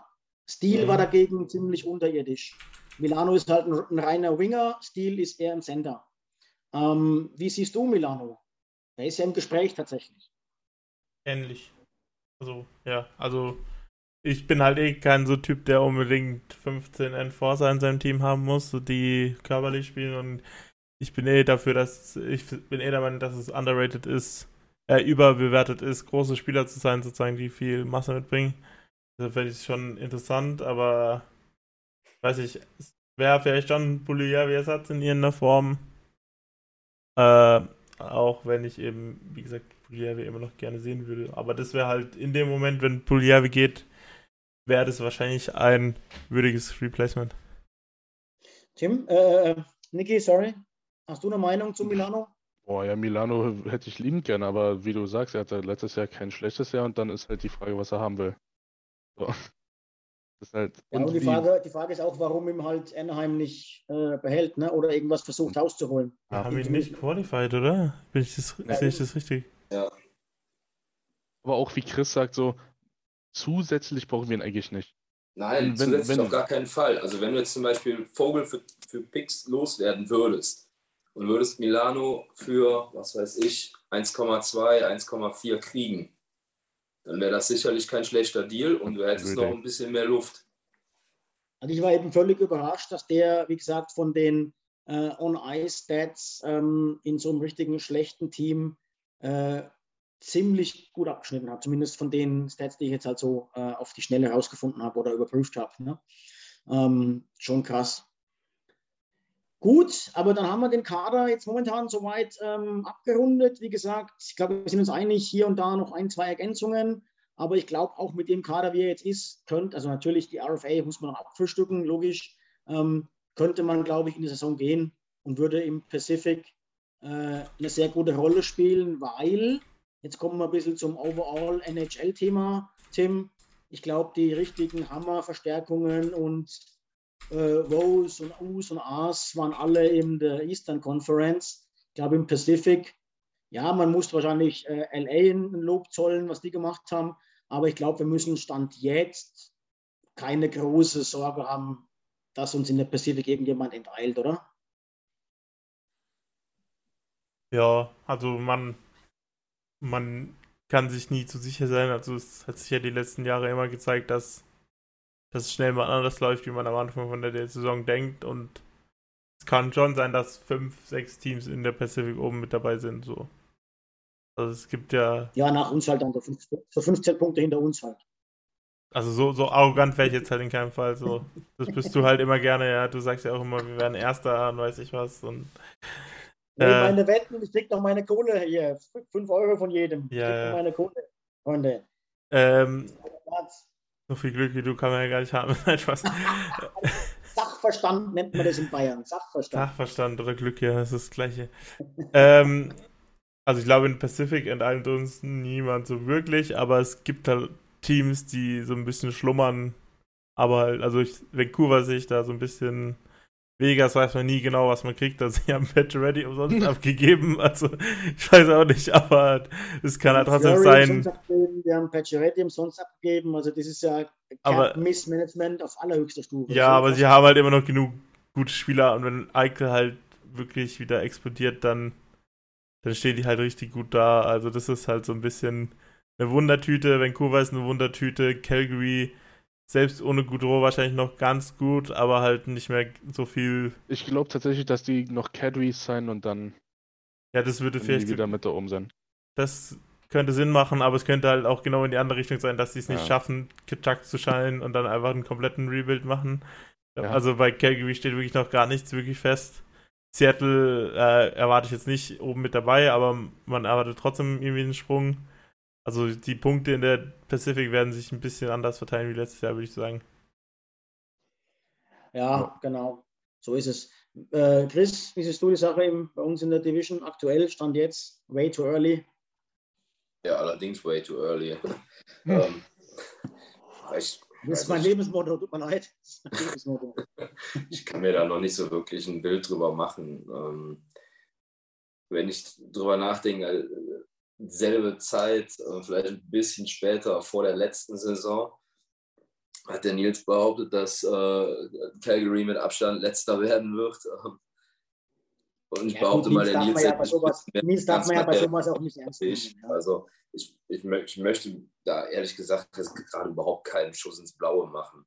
Stil Mhm. war dagegen ziemlich unterirdisch. Milano ist halt ein, ein reiner Winger, Stil ist eher ein Center. Ähm, wie siehst du Milano? Der ist ja im Gespräch tatsächlich. Ähnlich. Also, ja, also ich bin halt eh kein so Typ, der unbedingt 15 Enforcer in seinem Team haben muss, die körperlich spielen und ich bin eh dafür, dass ich bin eh der Meinung, dass es underrated ist, äh, überbewertet ist, große Spieler zu sein, sozusagen, die viel Masse mitbringen. Das fände ich schon interessant, aber weiß ich, es wäre vielleicht schon Poulier wie Ersatz in irgendeiner Form. Äh, auch wenn ich eben, wie gesagt, Pugliavi immer noch gerne sehen würde. Aber das wäre halt in dem Moment, wenn Pugliavi geht, wäre das wahrscheinlich ein würdiges Replacement. Tim, äh, Niki, sorry. Hast du eine Meinung zu Milano? Boah, ja, Milano hätte ich liebend gerne, aber wie du sagst, er hatte letztes Jahr kein schlechtes Jahr und dann ist halt die Frage, was er haben will. So. Das ist halt. Ja, und die Frage, die Frage ist auch, warum ihm halt Anaheim nicht äh, behält ne? oder irgendwas versucht rauszuholen. Wir Ja, haben ihn nicht qualified, oder? Bin ich das, Ja, sehe ich das richtig? Ja. aber auch wie Chris sagt, so zusätzlich brauchen wir ihn eigentlich nicht. Nein, Wenn- zusätzlich wenn- auf gar keinen Fall. Also wenn du jetzt zum Beispiel Vogel für, für Picks loswerden würdest und würdest Milano für, was weiß ich, 1,2, 1,4 kriegen, dann wäre das sicherlich kein schlechter Deal und du hättest noch ein bisschen mehr Luft. Also ich war eben völlig überrascht, dass der, wie gesagt, von den äh, On-Ice-Stats ähm, in so einem richtigen schlechten Team äh, ziemlich gut abgeschnitten hat. Zumindest von den Stats, die ich jetzt halt so äh, auf die Schnelle rausgefunden habe oder überprüft habe. Ne? Ähm, schon krass. Gut, aber dann haben wir den Kader jetzt momentan soweit ähm, abgerundet. Wie gesagt, ich glaube, wir sind uns einig, hier und da noch ein, zwei Ergänzungen. Aber ich glaube, auch mit dem Kader, wie er jetzt ist, könnte, also natürlich die RFA muss man noch abfrühstücken, logisch. Ähm, könnte man, glaube ich, in die Saison gehen und würde im Pacific äh, eine sehr gute Rolle spielen, weil, jetzt kommen wir ein bisschen zum Overall NHL-Thema, Tim. Ich glaube, die richtigen Hammer-Verstärkungen und äh, Woes und Us und As waren alle in der Eastern Conference. Ich glaube, im Pacific, ja, man muss wahrscheinlich äh, LA ein Lob zollen, was die gemacht haben. Aber ich glaube, wir müssen Stand jetzt keine große Sorge haben, dass uns in der Pacific irgendjemand enteilt, oder? Ja, also man, man kann sich nie zu sicher sein. Also es hat sich ja die letzten Jahre immer gezeigt, dass, dass es schnell mal anders läuft, wie man am Anfang von der Saison denkt. Und es kann schon sein, dass fünf, sechs Teams in der Pacific oben mit dabei sind. So. Also es gibt ja. Ja, nach uns halt dann so 15 Punkte hinter uns halt. Also so, so arrogant wäre ich jetzt halt in keinem Fall. So. Das bist du halt immer gerne, ja. Du sagst ja auch immer, wir werden Erster und weiß ich was. Und, nee, äh, meine Wetten, ich krieg noch meine Kohle hier. 5 Euro von jedem. Ja, ich krieg noch meine Kohle, Freunde. Ähm, so viel Glück wie du kann man ja gar nicht haben. [laughs] Spaß. Sachverstand nennt man das in Bayern. Sachverstand. Sachverstand oder Glück, ja, das ist das Gleiche. ähm, also ich glaube, in Pacific enteilt uns niemand so wirklich, aber es gibt halt Teams, die so ein bisschen schlummern. Aber halt, also ich, Vancouver sehe ich da so ein bisschen. Vegas weiß man nie genau, was man kriegt. Also sie haben Patch Ready umsonst [laughs] abgegeben. Also ich weiß auch nicht, aber es kann halt trotzdem sein. Wir haben Patch Ready umsonst abgegeben. Also das ist ja aber, Missmanagement auf allerhöchster Stufe. Ja, aber sie haben halt immer noch genug gute Spieler und wenn Eichel halt wirklich wieder explodiert, dann, dann stehen die halt richtig gut da. Also das ist halt so ein bisschen eine Wundertüte. Vancouver ist eine Wundertüte. Calgary selbst ohne Goudreau wahrscheinlich noch ganz gut, aber halt nicht mehr so viel. Ich glaube tatsächlich, dass die noch Cadries sein und dann. Ja, das würde vielleicht. wieder mit da oben sein. Das könnte Sinn machen, aber es könnte halt auch genau in die andere Richtung sein, dass sie es nicht ja. schaffen, Kitschak zu scheinen und dann einfach einen kompletten Rebuild machen. Ja. Also bei Calgary steht wirklich noch gar nichts wirklich fest. Seattle äh, erwarte ich jetzt nicht oben mit dabei, aber man erwartet trotzdem irgendwie einen Sprung. Also die Punkte in der Pacific werden sich ein bisschen anders verteilen wie letztes Jahr, würde ich sagen. Ja, genau. So ist es. Äh, Chris, wie siehst du die Sache im, bei uns in der Division aktuell? Stand jetzt way too early? Ja, allerdings way too early. [laughs] ähm, ich, das ist mein Lebensmotto, tut mir leid. ich kann mir da noch nicht so wirklich ein Bild drüber machen. Ähm, wenn ich drüber nachdenke, selbe Zeit, äh, vielleicht ein bisschen später vor der letzten Saison, hat der Nils behauptet, dass äh, Calgary mit Abstand letzter werden wird. Und ich ja, behaupte mal, der Nils, ja sowas, Nils darf man ja bei sowas auch nicht ernst nehmen. Ja. Also ich, ich, ich, möchte da ehrlich gesagt gerade überhaupt keinen Schuss ins Blaue machen.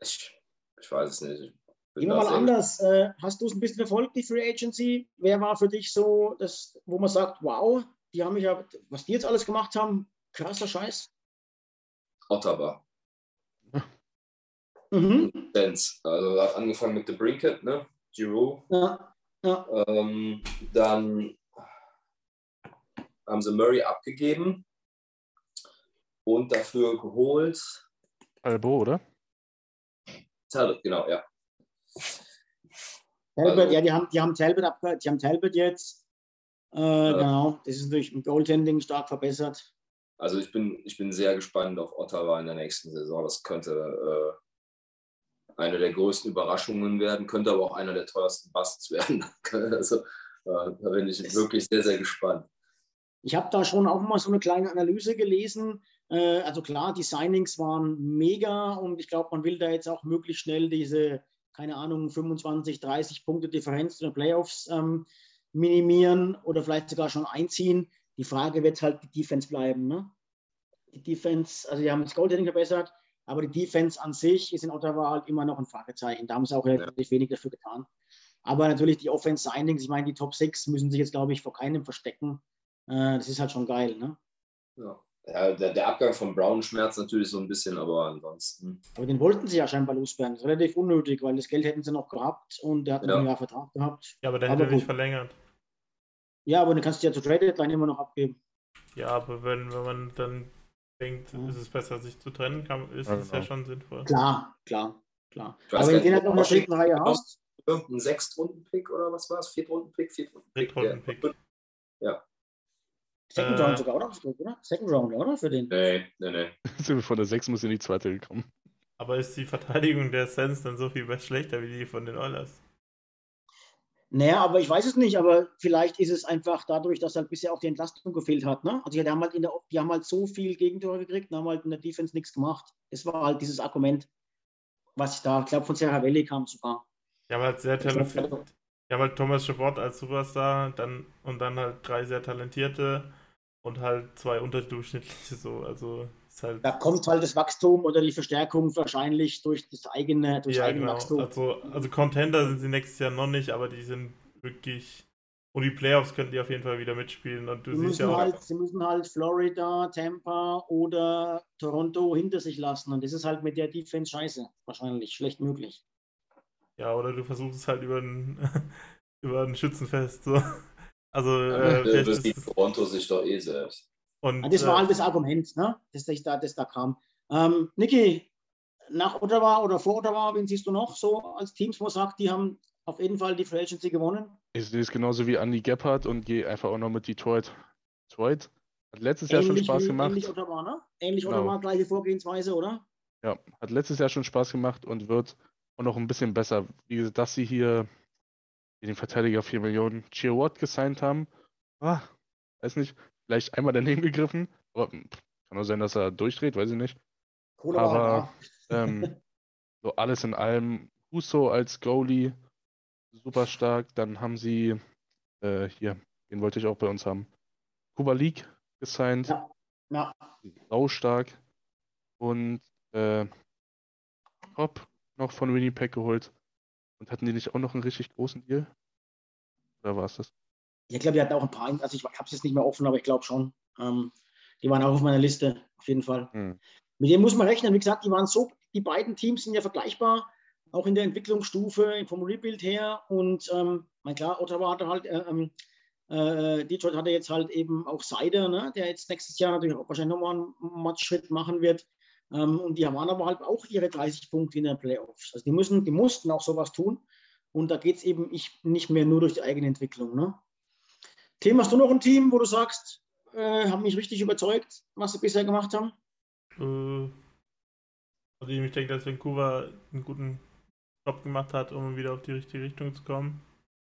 Ich, ich weiß es nicht. Gehen wir mal anders. Äh, hast du es ein bisschen verfolgt, die Free Agency? Wer war für dich so, das, wo man sagt, wow, die haben mich ja, was die jetzt alles gemacht haben, krasser Scheiß. Ottawa. [laughs] Mhm. Also angefangen mit The Brinket, ne? Giroux. Ja. ja. Ähm, dann haben sie Murray abgegeben und dafür geholt. Albo, oder? Talbot, genau, ja. Talbot, also, ja, die haben, die haben Talbot abgehört, die haben Talbot jetzt äh, ja. Genau, das ist durch Goaltending stark verbessert. Also ich bin, ich bin sehr gespannt auf Ottawa in der nächsten Saison. Das könnte äh, eine der größten Überraschungen werden, könnte aber auch einer der teuersten Busts werden. [laughs] also äh, da bin ich wirklich sehr, sehr gespannt. Ich habe da schon auch mal so eine kleine Analyse gelesen. Äh, also klar, die Signings waren mega und ich glaube, man will da jetzt auch möglichst schnell diese, keine Ahnung, 25, 30 Punkte Differenz in den Playoffs ähm, minimieren oder vielleicht sogar schon einziehen. Die Frage wird halt die Defense bleiben. Ne? Die Defense, also die haben das Goaltending verbessert, aber die Defense an sich ist in Ottawa halt immer noch ein Fragezeichen. Da haben sie auch relativ wenig dafür getan. Aber natürlich die Offense Signings, ich meine, die Top 6 müssen sich jetzt, glaube ich, vor keinem verstecken. Äh, das ist halt schon geil, ne? Ja. Ja, der, der, Abgang von Brown schmerzt natürlich so ein bisschen, aber ansonsten. Aber den wollten sie ja scheinbar loswerden. Das ist relativ unnötig, weil das Geld hätten sie noch gehabt und der hat ja. noch ein Jahr Vertrag gehabt. Ja, aber der hätte nicht verlängert. Ja, aber dann kannst du ja zur Trade Deadline immer noch abgeben. Ja, aber wenn, wenn man dann denkt, ja. ist es besser, sich zu trennen, kann, ist es ja, genau. ja schon sinnvoll. Klar, klar, klar. Aber wenn du den halt noch in der dritten Reihe hast, irgendein Sechstrunden-Pick oder was war es? Viertrunden-Pick? Viertrunden-Pick. Viertrunden-Pick. Ja. Second Äh, Round sogar, oder? oder? Second Round, oder? Für den. Nee, nee, nee. [laughs] Sind wir von der 6 muss in die zweite gekommen. Aber ist die Verteidigung der Sens dann so viel schlechter wie die von den Oilers? Naja, aber ich weiß es nicht, aber vielleicht ist es einfach dadurch, dass halt bisher auch die Entlastung gefehlt hat. Ne? Also die haben, halt in der, die haben halt so viel Gegentore gekriegt und haben halt in der Defense nichts gemacht. Das war halt dieses Argument, was ich da, ich glaube, von Serra Valley kam sogar. Die haben halt sehr talentiert. Haben halt Thomas Chabot als Superstar dann, und dann halt drei sehr talentierte und halt zwei unterdurchschnittliche so. Also halt. Da kommt halt das Wachstum oder die Verstärkung wahrscheinlich durch das eigene, durch Ja, eigene genau. Wachstum. Also, also Contender sind sie nächstes Jahr noch nicht, aber die sind wirklich. Und die Playoffs können die auf jeden Fall wieder mitspielen. Und du Sie siehst müssen, ja auch. halt, sie müssen halt Florida, Tampa oder Toronto hinter sich lassen. Und das ist halt mit der Defense scheiße. Wahrscheinlich schlecht möglich. Ja, oder du versuchst es halt über ein, [laughs] über ein Schützenfest. So. Also, Ja, äh, das sieht Toronto sich doch eh selbst. Und, Ja, das war äh, halt das Argument, ne? das, das, da, das da kam. Ähm, Niki, nach Ottawa oder vor Ottawa, wen siehst du noch so als Teams, wo man sagt, die haben auf jeden Fall die Free Agency gewonnen? Ich sehe es genauso wie Andy Gebhardt und gehe einfach auch noch mit Detroit. Detroit hat letztes Jahr schon Ähnlich Spaß wie- gemacht. Ähnlich Ottawa, ne? Ähnlich Genau. Ottawa, gleiche Vorgehensweise, oder? Ja, hat letztes Jahr schon Spaß gemacht und wird auch noch ein bisschen besser. Wie gesagt, dass sie hier den Verteidiger 4 Millionen Cheer Watt gesigned haben. Ah, weiß nicht, vielleicht einmal daneben gegriffen, aber hm, kann auch sein, dass er durchdreht, weiß ich nicht. Kohle Aber- da. [laughs] Ähm, so alles in allem, Huso als Goalie, super stark. Dann haben sie, äh, hier, den wollte ich auch bei uns haben, Kuba League gesigned, Ja. Ja, sau stark. Und äh, Hop noch von Winnipeg geholt. Und hatten die nicht auch noch einen richtig großen Deal? Oder war es das? Ich glaube, die hatten auch ein paar, also ich habe es jetzt nicht mehr offen, aber ich glaube schon. Ähm, die waren auch auf meiner Liste, auf jeden Fall. Hm. Mit dem muss man rechnen. Wie gesagt, die waren so, die beiden Teams sind ja vergleichbar, auch in der Entwicklungsstufe vom Rebuild her. Und ähm, mein klar, Ottawa hatte halt, äh, ähm, äh, Detroit hatte jetzt halt eben auch Seider, ne, der jetzt nächstes Jahr natürlich auch wahrscheinlich nochmal einen Matchschritt machen wird. Ähm, und die waren aber halt auch ihre 30 Punkte in den Playoffs. Also die müssen, die mussten auch sowas tun. Und da geht es eben ich, nicht mehr nur durch die eigene Entwicklung. Ne? Tim, hast du noch ein Team, wo du sagst, äh, haben mich richtig überzeugt, was sie bisher gemacht haben? Äh, also ich denke, dass Vancouver einen guten Job gemacht hat, um wieder auf die richtige Richtung zu kommen.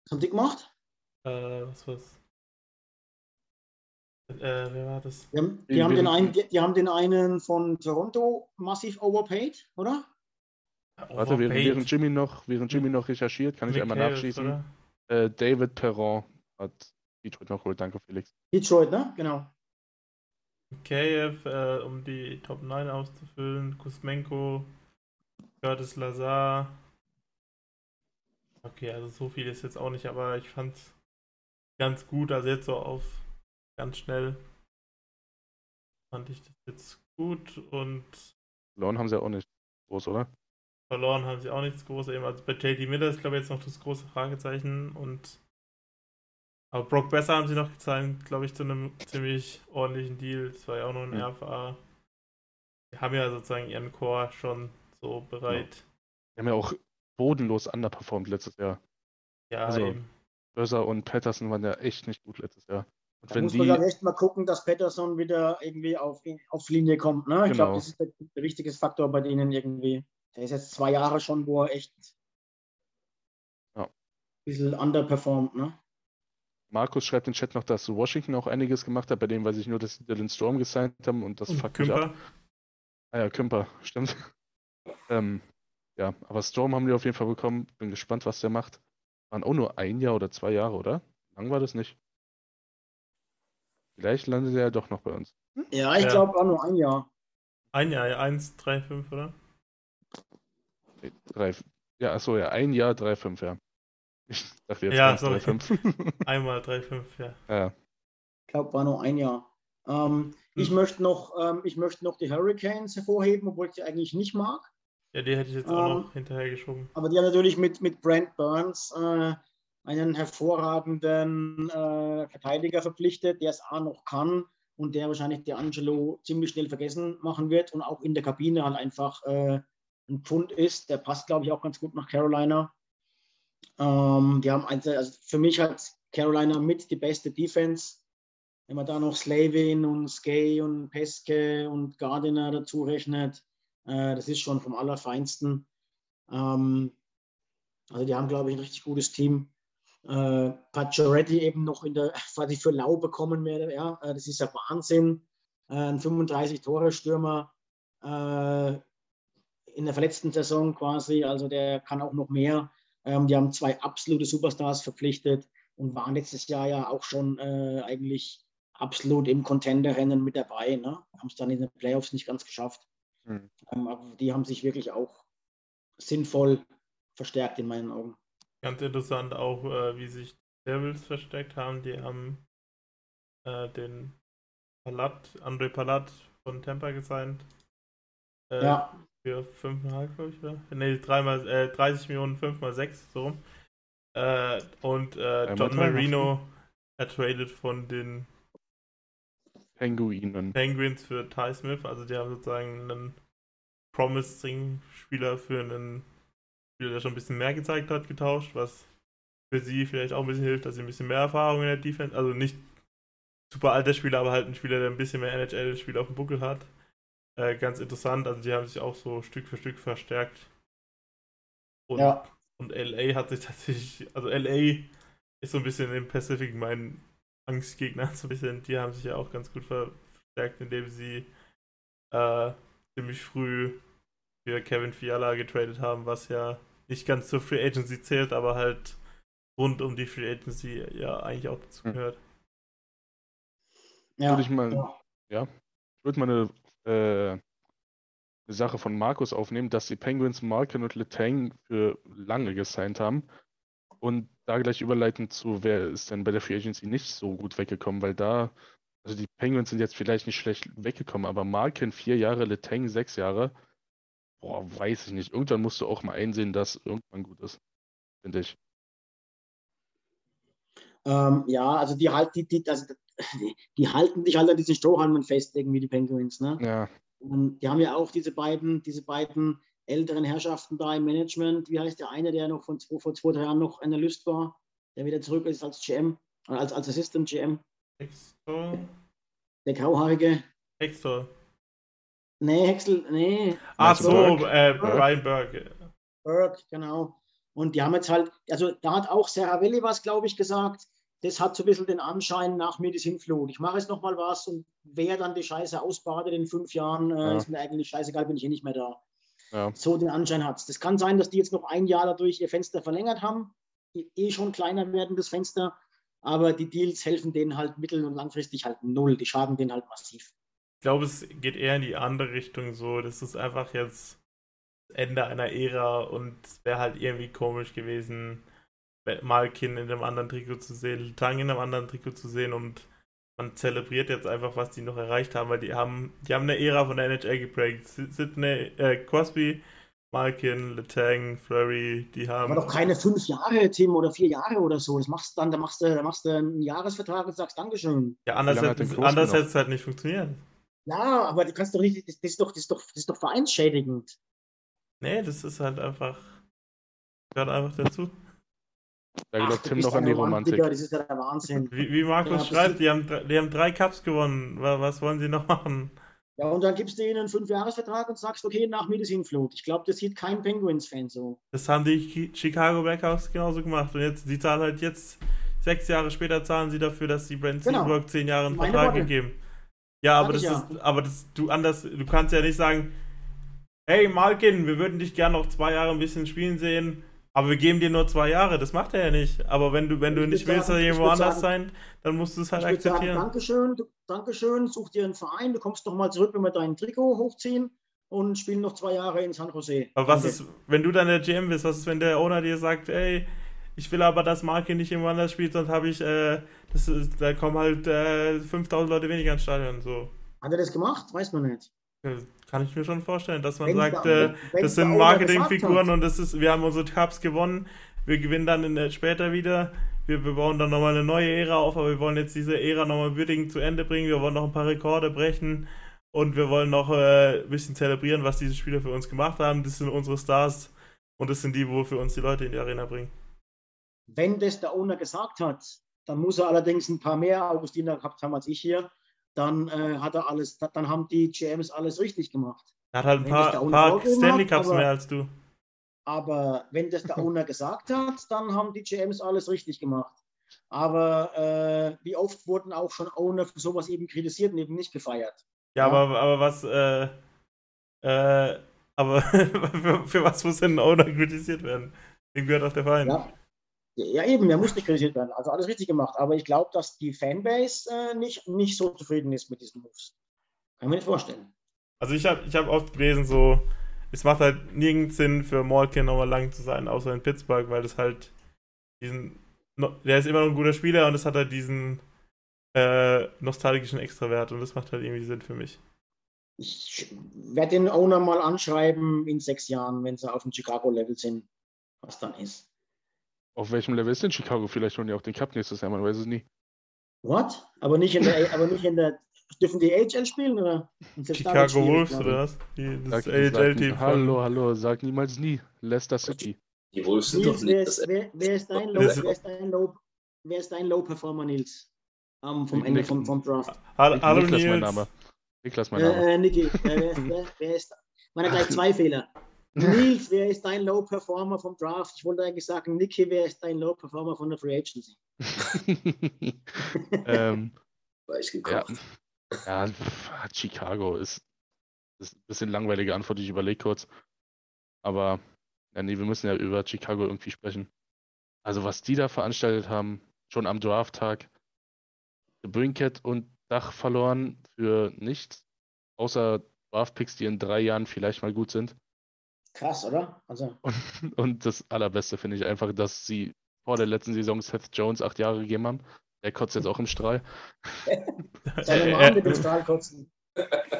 Was haben die gemacht? Äh, was war's? Äh, wer war das? Die haben, die, haben den einen, die, die haben den einen von Toronto massiv overpaid, oder? Warte, während, während, Jimmy noch, während Jimmy noch recherchiert, kann ich einmal nachschießen. Äh, David Perron hat Detroit noch geholt. Danke, Felix. Detroit, ne? Genau. KF, äh, um die Top 9 auszufüllen. Kuzmenko, Curtis Lazar. Okay, also so viel ist jetzt auch nicht, aber ich fand's ganz gut. Also jetzt so auf ganz schnell fand ich das jetzt gut und Verloren haben sie auch nicht groß, oder? verloren haben sie auch nichts Großes. Eben. Also bei JD Miller ist, glaube ich, jetzt noch das große Fragezeichen und aber Brock Besser haben sie noch gezeigt, glaube ich, zu einem ziemlich ordentlichen Deal. Das war ja auch noch ein Mhm. RFA. Die haben ja sozusagen ihren Core schon so bereit. Die haben ja auch bodenlos underperformed letztes Jahr. Ja, Also, eben. Börser und Patterson waren ja echt nicht gut letztes Jahr. Und Da wenn muss die, man dann echt mal gucken, dass Patterson wieder irgendwie auf, auf Linie kommt. Ne? Ich Genau. glaube, das ist der, der wichtige Faktor bei denen irgendwie. Der ist jetzt zwei Jahre schon, wo er echt Ja. ein bisschen underperformt. Ne? Markus schreibt im Chat noch, dass Washington auch einiges gemacht hat, bei dem weiß ich nur, dass sie Dylan Storm gesigned haben und das Und fuckt. Kümper. Ah ja, Kümper, [laughs] stimmt. ähm, ja, aber Storm haben die auf jeden Fall bekommen. Bin gespannt, was der macht. Waren auch nur ein Jahr oder zwei Jahre, oder? Lang war das nicht. Vielleicht landet er ja doch noch bei uns. Ja, ich Ja. glaube auch nur ein Jahr. Ein Jahr, 1, 3, 5, oder? Nee, Drei, ja, achso, ja, ein Jahr, drei, fünf, ja. Ich dachte jetzt Ja, sorry. fünf. [laughs] Einmal 3, 5, ja. ja, Ich glaube, war nur ein Jahr. Ähm, Ich Hm. möchte noch, ähm, ich möchte noch die Hurricanes hervorheben, obwohl ich die eigentlich nicht mag. Ja, die hätte ich jetzt auch Ähm, noch hinterhergeschoben. Aber die haben natürlich mit, mit Brent Burns äh, einen hervorragenden äh, Verteidiger verpflichtet, der es A noch kann und der wahrscheinlich der Angelo ziemlich schnell vergessen machen wird und auch in der Kabine halt einfach äh, ein Pfund ist. Der passt, glaube ich, auch ganz gut nach Carolina. Ähm, die haben also, also für mich hat Carolina mit die beste Defense. Wenn man da noch Slavin und Skay und Peske und Gardiner dazu rechnet, äh, das ist schon vom Allerfeinsten. Ähm, also die haben, glaube ich, ein richtig gutes Team. Äh, Pacioretty eben noch in der, [laughs] quasi für lau bekommen werde, ja, äh, das ist ja Wahnsinn. Äh, ein 35-Tore-Stürmer äh, in der verletzten Saison quasi, also der kann auch noch mehr. Ähm, die haben zwei absolute Superstars verpflichtet und waren letztes Jahr ja auch schon äh, eigentlich absolut im Contender-Rennen mit dabei. Ne? Haben es dann in den Playoffs nicht ganz geschafft. Mhm. Ähm, aber die haben sich wirklich auch sinnvoll verstärkt in meinen Augen. Ganz interessant auch, äh, wie sich Devils versteckt haben. Die haben äh, den Palat, André Palat von Tampa gesigned. Äh, ja. Für 5,5, glaube ich, oder? Ne, 30 Millionen, 5 mal 6, so rum. Äh, und äh, John Marino ertradet von den Penguinen. Penguins für Ty Smith. Also die haben sozusagen einen Promising-Spieler für einen Spieler, der schon ein bisschen mehr gezeigt hat, getauscht, was für sie vielleicht auch ein bisschen hilft, dass sie ein bisschen mehr Erfahrung in der Defense, also nicht super alter Spieler, aber halt ein Spieler, der ein bisschen mehr NHL-Spiel auf dem Buckel hat. Äh, ganz interessant, also die haben sich auch so Stück für Stück verstärkt. Und, ja. und LA hat sich tatsächlich, also LA ist so ein bisschen im Pacific mein Angstgegner, [laughs] so ein bisschen, die haben sich ja auch ganz gut verstärkt, indem sie äh, ziemlich früh für Kevin Fiala getradet haben, was ja nicht ganz zur Free Agency zählt, aber halt rund um die Free Agency ja eigentlich auch dazu hm. gehört. Ja. Würde ich mal, ja, ich würde mal eine, äh, eine Sache von Markus aufnehmen, dass die Penguins Malkin und Letang für lange gesigned haben und da gleich überleiten zu, wer ist denn bei der Free Agency nicht so gut weggekommen, weil da, also die Penguins sind jetzt vielleicht nicht schlecht weggekommen, aber Malkin vier Jahre, Letang sechs Jahre, Boah, weiß ich nicht. Irgendwann musst du auch mal einsehen, dass irgendwann gut ist. Finde ich. Ähm, ja, also die, halt, die, die, also die, halten dich halt an diesen Strohhalmen fest, irgendwie die Penguins. Ne? Ja. Und die haben ja auch diese beiden, diese beiden älteren Herrschaften da im Management. Wie heißt der eine, der noch von zwei, vor zwei, drei Jahren noch Analyst war, der wieder zurück ist als GM, als, als Assistant GM? Hextor. Der Grauhaarige. Hextor. Nee, Hexel, nee. Ach so, äh, Brian Burke. Burke, genau. Und die haben jetzt halt, also da hat auch Seravelli was, glaube ich, gesagt. Das hat so ein bisschen den Anschein nach mir das Hinflut. Ich mache jetzt nochmal was und wer dann die Scheiße ausbadet in fünf Jahren, äh, ja. ist mir eigentlich scheißegal, bin ich eh nicht mehr da. Ja. So den Anschein hat es. Das kann sein, dass die jetzt noch ein Jahr dadurch ihr Fenster verlängert haben. Eh schon kleiner werden, das Fenster. Aber die Deals helfen denen halt mittel- und langfristig halt null. Die schaden denen halt massiv. Ich glaube, es geht eher in die andere Richtung so. Das ist einfach jetzt Ende einer Ära und es wäre halt irgendwie komisch gewesen, Malkin in einem anderen Trikot zu sehen, Tang in einem anderen Trikot zu sehen und man zelebriert jetzt einfach, was die noch erreicht haben, weil die haben, die haben eine Ära von der NHL geprägt. Sydney, äh, Crosby, Malkin, Letang, Flurry, die haben. Aber doch keine fünf Jahre, Tim, oder vier Jahre oder so. Das machst du dann, da machst du, da machst du einen Jahresvertrag und sagst Dankeschön. Ja, anders hätte es halt nicht funktioniert. Ja, aber du kannst doch nicht, das, das, ist, doch, das, ist, doch, das ist doch vereinsschädigend. Nee, das ist halt einfach, gehört einfach dazu. Da glaubt Tim noch an die Romantik. Das ist ja der Wahnsinn. Wie, wie Markus ja, schreibt, die haben, die haben drei Cups gewonnen. Was wollen sie noch machen? Ja, und dann gibst du ihnen einen Fünfjahresvertrag und sagst, okay, nach mir das Hinflut. Ich glaube, das sieht kein Penguins-Fan so. Das haben die Chicago Blackhawks genauso gemacht. Und jetzt, die zahlen halt jetzt, sechs Jahre später zahlen sie dafür, dass sie Brent genau. Seabrook zehn Jahre einen Vertrag gegeben. Ja, aber das ja. ist, aber das, du anders, du kannst ja nicht sagen, hey Malkin, wir würden dich gerne noch zwei Jahre ein bisschen spielen sehen, aber wir geben dir nur zwei Jahre. Das macht er ja nicht. Aber wenn du, wenn du nicht willst, dass irgendwo anders sein, dann musst du es halt akzeptieren. Sagen, Dankeschön, du, Dankeschön, such dir einen Verein, du kommst doch mal zurück, wenn wir dein Trikot hochziehen und spielen noch zwei Jahre in San Jose. Aber was ist, wenn du dann der GM bist, was ist, wenn der Owner dir sagt, ey, ich will aber, dass Marke nicht irgendwo anders spielt, sonst habe ich, äh, das ist, da kommen halt äh, 5000 Leute weniger ins Stadion. So. Hat er das gemacht? Weiß man nicht. Kann ich mir schon vorstellen, dass man wenn sagt, da, äh, das sind Marketingfiguren und das ist, wir haben unsere Cups gewonnen, wir gewinnen dann in, später wieder, wir, wir bauen dann nochmal eine neue Ära auf, aber wir wollen jetzt diese Ära nochmal würdigend zu Ende bringen, wir wollen noch ein paar Rekorde brechen und wir wollen noch äh, ein bisschen zelebrieren, was diese Spieler für uns gemacht haben. Das sind unsere Stars und das sind die, wo für uns die Leute in die Arena bringen. Wenn das der Owner gesagt hat, dann muss er allerdings ein paar mehr Augustiner gehabt haben als ich hier. Dann äh, hat er alles, dann haben die GMs alles richtig gemacht. Er hat halt ein paar, paar Stanley Cups mehr als du. Aber wenn das der [laughs] Owner gesagt hat, dann haben die GMs alles richtig gemacht. Aber äh, wie oft wurden auch schon Owner für sowas eben kritisiert und eben nicht gefeiert? Ja, Ja. aber, aber was, äh, äh, aber [laughs] für, für was muss denn ein Owner kritisiert werden? Dem gehört auch der Verein. Ja. Ja, eben, er muss nicht kritisiert werden. Also alles richtig gemacht. Aber ich glaube, dass die Fanbase äh, nicht, nicht so zufrieden ist mit diesen Moves. Kann ich mir nicht vorstellen. Also ich habe ich hab oft gelesen, so, es macht halt nirgends Sinn für Malkin nochmal lang zu sein, außer in Pittsburgh, weil das halt diesen, der ist immer noch ein guter Spieler und es hat halt diesen äh, nostalgischen Extrawert und das macht halt irgendwie Sinn für mich. Ich werde den Owner mal anschreiben in sechs Jahren, wenn sie auf dem Chicago-Level sind, was dann ist. Auf welchem Level ist denn Chicago? Vielleicht holen die auch den Cup nächstes Jahr, man weiß es nie. What? Aber nicht in der, aber nicht in der, dürfen die AHL spielen oder? Chicago Wolves oder was? Die, das sag, AHL-Team hallo, hallo, sag niemals nie. Leicester City. Die Wolves sind doch nicht wer ist, wer, wer ist dein Low, Das- wer ist dein Low, wer ist dein Low Performer, Nils? Ähm, vom Ende vom, vom Draft. Hallo, Niklas mein Nils. Name. Niklas mein Name. Äh, äh, Niki, äh, wer, ist- wer, ist, meine gleich zwei Fehler. Nils, [laughs] wer ist dein Low Performer vom Draft? Ich wollte eigentlich sagen, Niki, wer ist dein Low Performer von der Free Agency? [laughs] [laughs] ähm, war ich ja, gekocht. ja, pff, Chicago ist, ist ein bisschen langweilige Antwort, ich überlege kurz. Aber ja, nee, wir müssen ja über Chicago irgendwie sprechen. Also was die da veranstaltet haben, schon am Drafttag, Brinkett und Dach verloren für nichts, außer Draftpicks, die in drei Jahren vielleicht mal gut sind. Krass, oder? Also, Und, und das Allerbeste finde ich einfach, dass sie vor der letzten Saison Seth Jones acht Jahre gegeben haben. Der kotzt jetzt auch im Strahl. [laughs] seine Äh, Mom äh, mit dem Strahl kotzen.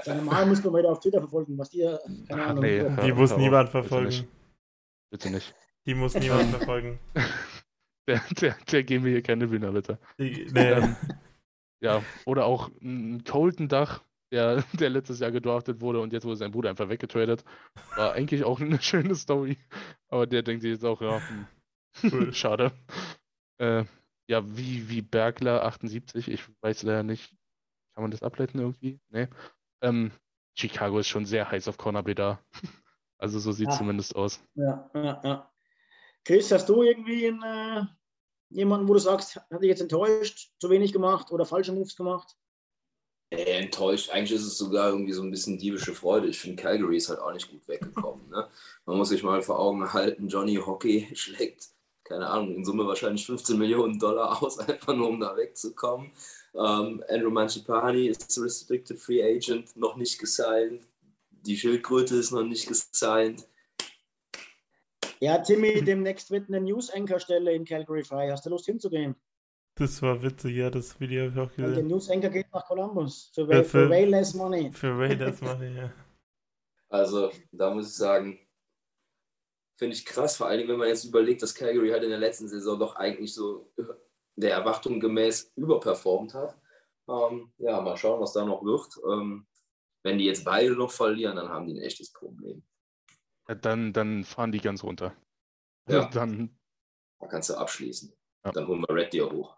Seine Mom muss man wieder auf Twitter verfolgen, was die, keine Ach, Ahnung. nee, hör- Die muss hör auf, niemand bitte verfolgen. nicht. Bitte nicht. Die muss niemand [laughs] verfolgen. Der, der, der geben wir hier keine Bühne, bitte. Die, nee. Ähm, Ja, oder auch ein Colton Dach, der, [laughs] der letztes Jahr gedraftet wurde und jetzt wurde sein Bruder einfach weggetradet. War eigentlich auch eine [laughs] schöne Story. Aber der denkt sich jetzt auch, ja, hm, [laughs] Cool. schade. Äh, ja, wie, wie Bergler 78, ich weiß leider nicht. Kann man das ableiten irgendwie? Nee. Ähm, Chicago ist schon sehr heiß auf Corner B da. Also so sieht es Ah. zumindest aus. Ja, ja, ja. Chris, hast du irgendwie einen, äh, jemanden, wo du sagst, hat dich jetzt enttäuscht, zu wenig gemacht oder falsche Moves gemacht? Äh, enttäuscht. Eigentlich ist es sogar irgendwie so ein bisschen diebische Freude. Ich finde, Calgary ist halt auch nicht gut weggekommen. Ne? Man muss sich mal vor Augen halten, Johnny Hockey [laughs] schlägt, keine Ahnung, in Summe wahrscheinlich 15 Millionen Dollar aus, [laughs] einfach nur um da wegzukommen. Ähm, Andrew Manchipani ist Restricted Free Agent, noch nicht gesigned. Die Schildkröte ist noch nicht gesigned. Ja, Timmy, demnächst wird eine News-Anchor-Stelle in Calgary frei. Hast du Lust hinzugehen? Das war witzig, ja, das Video habe ich auch Und der gesehen. News-Anchor geht nach Columbus. Für, Ja, way, für- für way less money. Für das mache ich, ja. Also, da muss ich sagen, finde ich krass, vor allem wenn man jetzt überlegt, dass Calgary halt in der letzten Saison doch eigentlich so der Erwartung gemäß überperformt hat. Ähm, ja, mal schauen, was da noch wird. Ähm, wenn die jetzt beide noch verlieren, dann haben die ein echtes Problem. Ja, dann, dann fahren die ganz runter. Ja. [laughs] Dann, Da kannst du abschließen. Ja. Dann holen wir Red Deer hoch.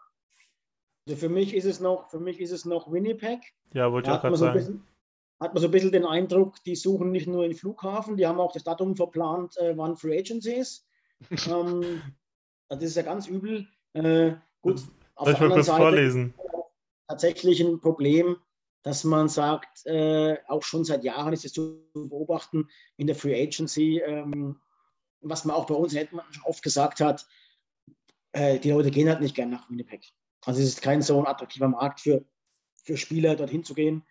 Also für mich ist es noch, für mich ist es noch Winnipeg. Ja, wollte ich auch hat man, gerade so sagen. bisschen, hat man so ein bisschen den Eindruck, die suchen nicht nur den Flughafen, die haben auch das Datum verplant, äh, wann Free Agency ist. [laughs] ähm, das ist ja ganz übel. Äh, gut, Soll ich mal kurz Seite vorlesen? tatsächlich ein Problem, dass man sagt, äh, auch schon seit Jahren ist es zu beobachten in der Free Agency, ähm, was man auch bei uns in Edmonton schon oft gesagt hat, äh, die Leute gehen halt nicht gern nach Winnipeg. Also es ist kein so ein attraktiver Markt für, für Spieler, dorthin zu gehen.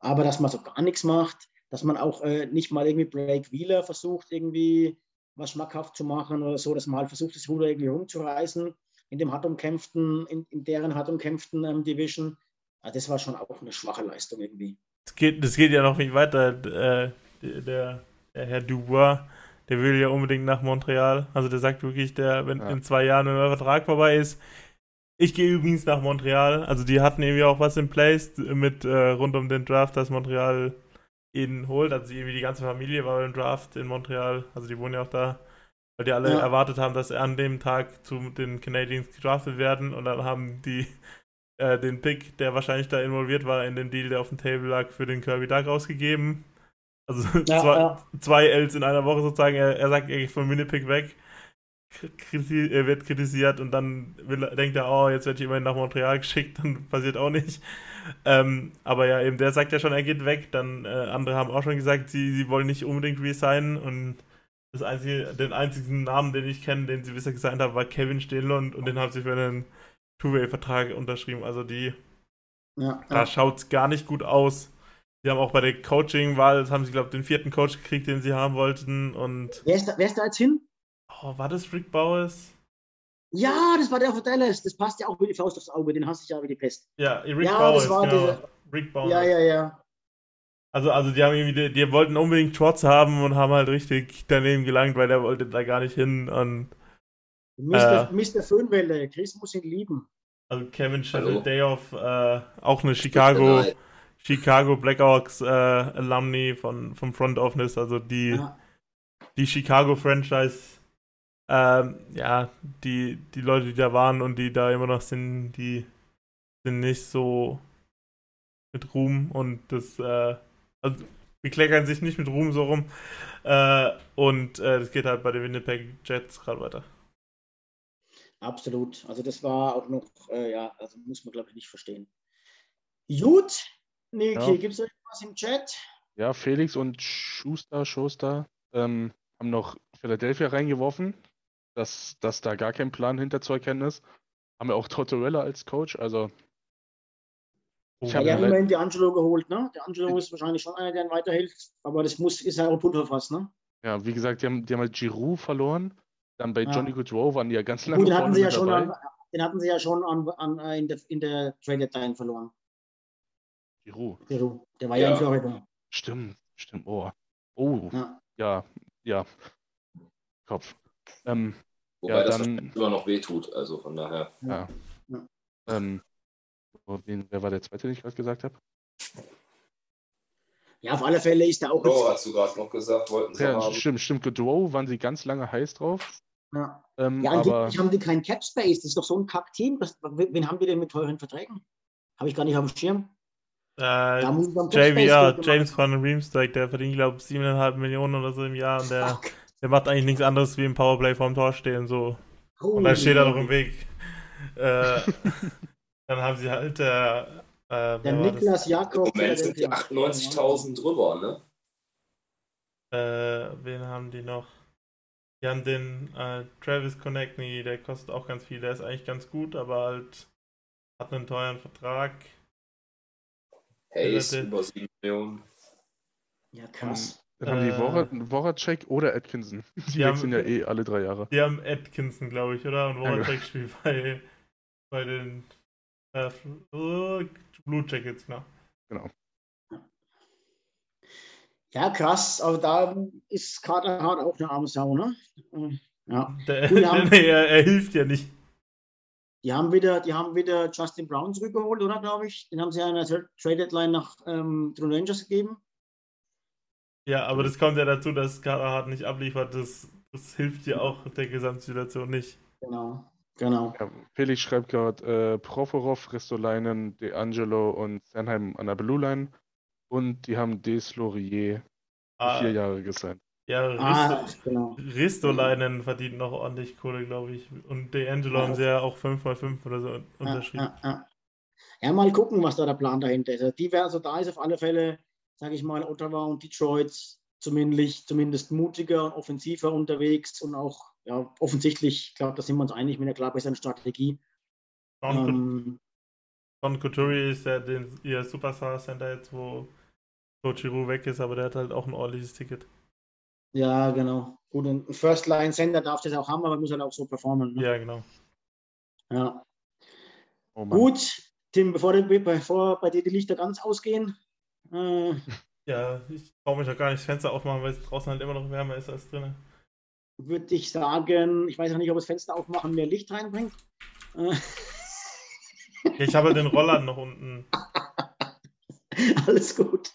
Aber dass man so gar nichts macht, dass man auch äh, nicht mal irgendwie Blake Wheeler versucht, irgendwie was schmackhaft zu machen oder so, dass man halt versucht, das Ruder irgendwie rumzureißen in dem hart umkämpften, in, in deren hart umkämpften ähm, Division. Also das war schon auch eine schwache Leistung irgendwie. Das geht, das geht ja noch nicht weiter. Äh, der, der Herr Dubois, der will ja unbedingt nach Montreal. Also der sagt wirklich, der, wenn Ja. in zwei Jahren ein neuer Vertrag vorbei ist, ich gehe übrigens nach Montreal. Also die hatten irgendwie auch was in place mit äh, rund um den Draft, dass Montreal ihn holt. Also irgendwie die ganze Familie war beim Draft in Montreal. Also die wohnen ja auch da. weil die alle Ja. erwartet haben, dass er an dem Tag zu den Canadiens gedraftet werden und dann haben die äh, den Pick, der wahrscheinlich da involviert war in dem Deal, der auf dem Table lag, für den Kirby Duck ausgegeben. Also Ja, zwei, ja. zwei Ls in einer Woche sozusagen. Er, er sagt, er geht von Winnipeg weg. Kriti er wird kritisiert und dann will, denkt er, oh, jetzt werde ich immerhin nach Montreal [laughs] geschickt, dann passiert auch nicht. Ähm, aber ja, eben, der sagt ja schon, er geht weg. Dann äh, andere haben auch schon gesagt, sie, sie wollen nicht unbedingt resignen und das einzige, den einzigen Namen, den ich kenne, den sie bisher gesigned haben, war Kevin Stillund und den haben sie für einen Two-Way-Vertrag unterschrieben. Also die, Ja, da ja. schaut es gar nicht gut aus. Sie haben auch bei der Coaching-Wahl, haben sie, glaube ich, den vierten Coach gekriegt, den sie haben wollten. Und Wer, ist da, wer ist da jetzt hin? Oh, war das Rick Bowers? Ja, das war der von Dallas. Das passt ja auch wie die Faust aufs Auge. Den hasse ich ja wie die Pest. Ja, Rick Ja, Bowers, das war genau. der- Rick Bowers. Ja, ja, ja. Also, also die haben irgendwie, die, die wollten unbedingt Schwartz haben und haben halt richtig daneben gelangt, weil der wollte da gar nicht hin. Und Mr. Äh. Mr. Föhnwelle. Chris muss ihn lieben. also Kevin Dayoff, äh, auch eine Chicago. Chicago Blackhawks äh, Alumni von, vom Front Office, also die, Ja. die Chicago Franchise, ähm, ja, die, die Leute, die da waren und die da immer noch sind, die sind nicht so mit Ruhm und das, äh, also die kleckern sich nicht mit Ruhm so rum. Äh, und äh, das geht halt bei den Winnipeg Jets gerade weiter. Absolut. Also das war auch noch, äh, ja, also muss man glaube ich nicht verstehen. Gut, Niki, Ja. gibt es irgendwas im Chat? Ja, Felix und Schuster, Schuster ähm, haben noch Philadelphia reingeworfen, dass, dass da gar kein Plan hinter zu erkennen ist. Haben wir auch Tortorella als Coach, also ich Ja, habe ja, immerhin die Angelo geholt, ne? Der Angelo ist wahrscheinlich schon einer, der ihnen weiterhilft, aber das muss, ist ja auch Pulverfass, ne? ja, wie gesagt, die haben, die haben halt Giroud verloren. Dann bei Ja. Johnny Gaudreau waren die ja ganz lange Gut, den hatten sie ja schon, an, den hatten sie ja schon an, an, äh, in der, in der Trade Deadline verloren. Giroud. Peru. Der war ja, Ja. in Florida. Stimmt, stimmt. Oh, oh, Ja. ja, ja. Kopf. Ähm, Wobei Ja, das dann- immer noch wehtut, also von daher. ja. Ja. Ähm, wen, wer war der zweite, den ich gerade gesagt habe? ja, auf alle Fälle ist er auch jetzt. hast du gerade noch gesagt, wollten sie Ja, haben. stimmt, stimmt. Gaudreau waren sie ganz lange heiß drauf. Ja, Ähm, ja aber haben die kein Cap Space. Das ist doch so ein Kack-Team. Wen haben die denn mit teuren Verträgen? Habe ich gar nicht auf dem Schirm. Äh, Da JVR, James van Riemsdyk, der verdient, glaube ich, 7,5 Millionen oder so im Jahr und der, Fuck. Der macht eigentlich nichts anderes wie im Powerplay vorm Tor stehen. So. Und Holy dann steht er noch im Weg. Äh, [laughs] dann haben sie halt der. Äh, Der war das? Niklas Jakob. Im Moment sind die Philadelphia. 98.000 drüber, ne? Äh, wen haben die noch? Die haben den äh, Travis Connectney, der kostet auch ganz viel. Der ist eigentlich ganz gut, aber halt hat einen teuren Vertrag. Hayes Ja, der- über 7 Millionen. Ja, krass. Dann haben die Äh, Wora- Voracek oder Atkinson. [laughs] Die die haben- wechseln ja eh alle drei Jahre. Die haben Atkinson, glaube ich, oder? Und Ja, Voracek spielt bei, bei den äh, Blue Jackets, genau. Ja, krass. Aber da ist Carter Hart auch eine arme Sau, ne? Äh, Ja. [laughs] Der, Gut, die haben- [laughs] er, er hilft ja nicht. Die haben wieder, die haben wieder Justin Brown zurückgeholt, oder glaube ich? Den haben sie ja in der Trade Deadline nach ähm, den Rangers gegeben. Ja, aber das kommt ja dazu, dass Carter Hart nicht abliefert. Das, das hilft ja auch der Gesamtsituation nicht. Genau. Genau. Ja, Felix schreibt gerade äh, Provorov, Ristolainen, DeAngelo und Sanheim an der Blue Line. Und die haben Des Laurier Ah, vier Jahre gesigned. ja, Ah, Risto, genau. Ristolainen verdient noch ordentlich Kohle, glaube ich. Und D'Angelo Ja. haben sie ja auch 5x5 oder so Ja, unterschrieben. ja, ja. ja, mal gucken, was da der Plan dahinter ist. Also, die wäre, also da ist auf alle Fälle, sage ich mal, Ottawa und Detroit zumindest, zumindest mutiger und offensiver unterwegs und auch ja, offensichtlich, ich glaube, da sind wir uns einig mit einer klar besseren Strategie. John, Ähm, Couturier ist ja den, ihr Superstar Center jetzt, wo Giroux weg ist, aber der hat halt auch ein ordentliches Ticket. ja, genau. Gut, ein First Line Center darf das auch haben, aber muss halt auch so performen. Ne? Ja, genau. Ja. Oh. Gut, Tim, bevor, bevor bei dir die Lichter ganz ausgehen, Ja, ich traue mich noch gar nicht das Fenster aufmachen, weil es draußen halt immer noch wärmer ist als drinnen. würde ich sagen, ich weiß auch nicht, ob das Fenster aufmachen mehr Licht reinbringt. Äh, Ich habe den Roller noch unten. [laughs] alles gut.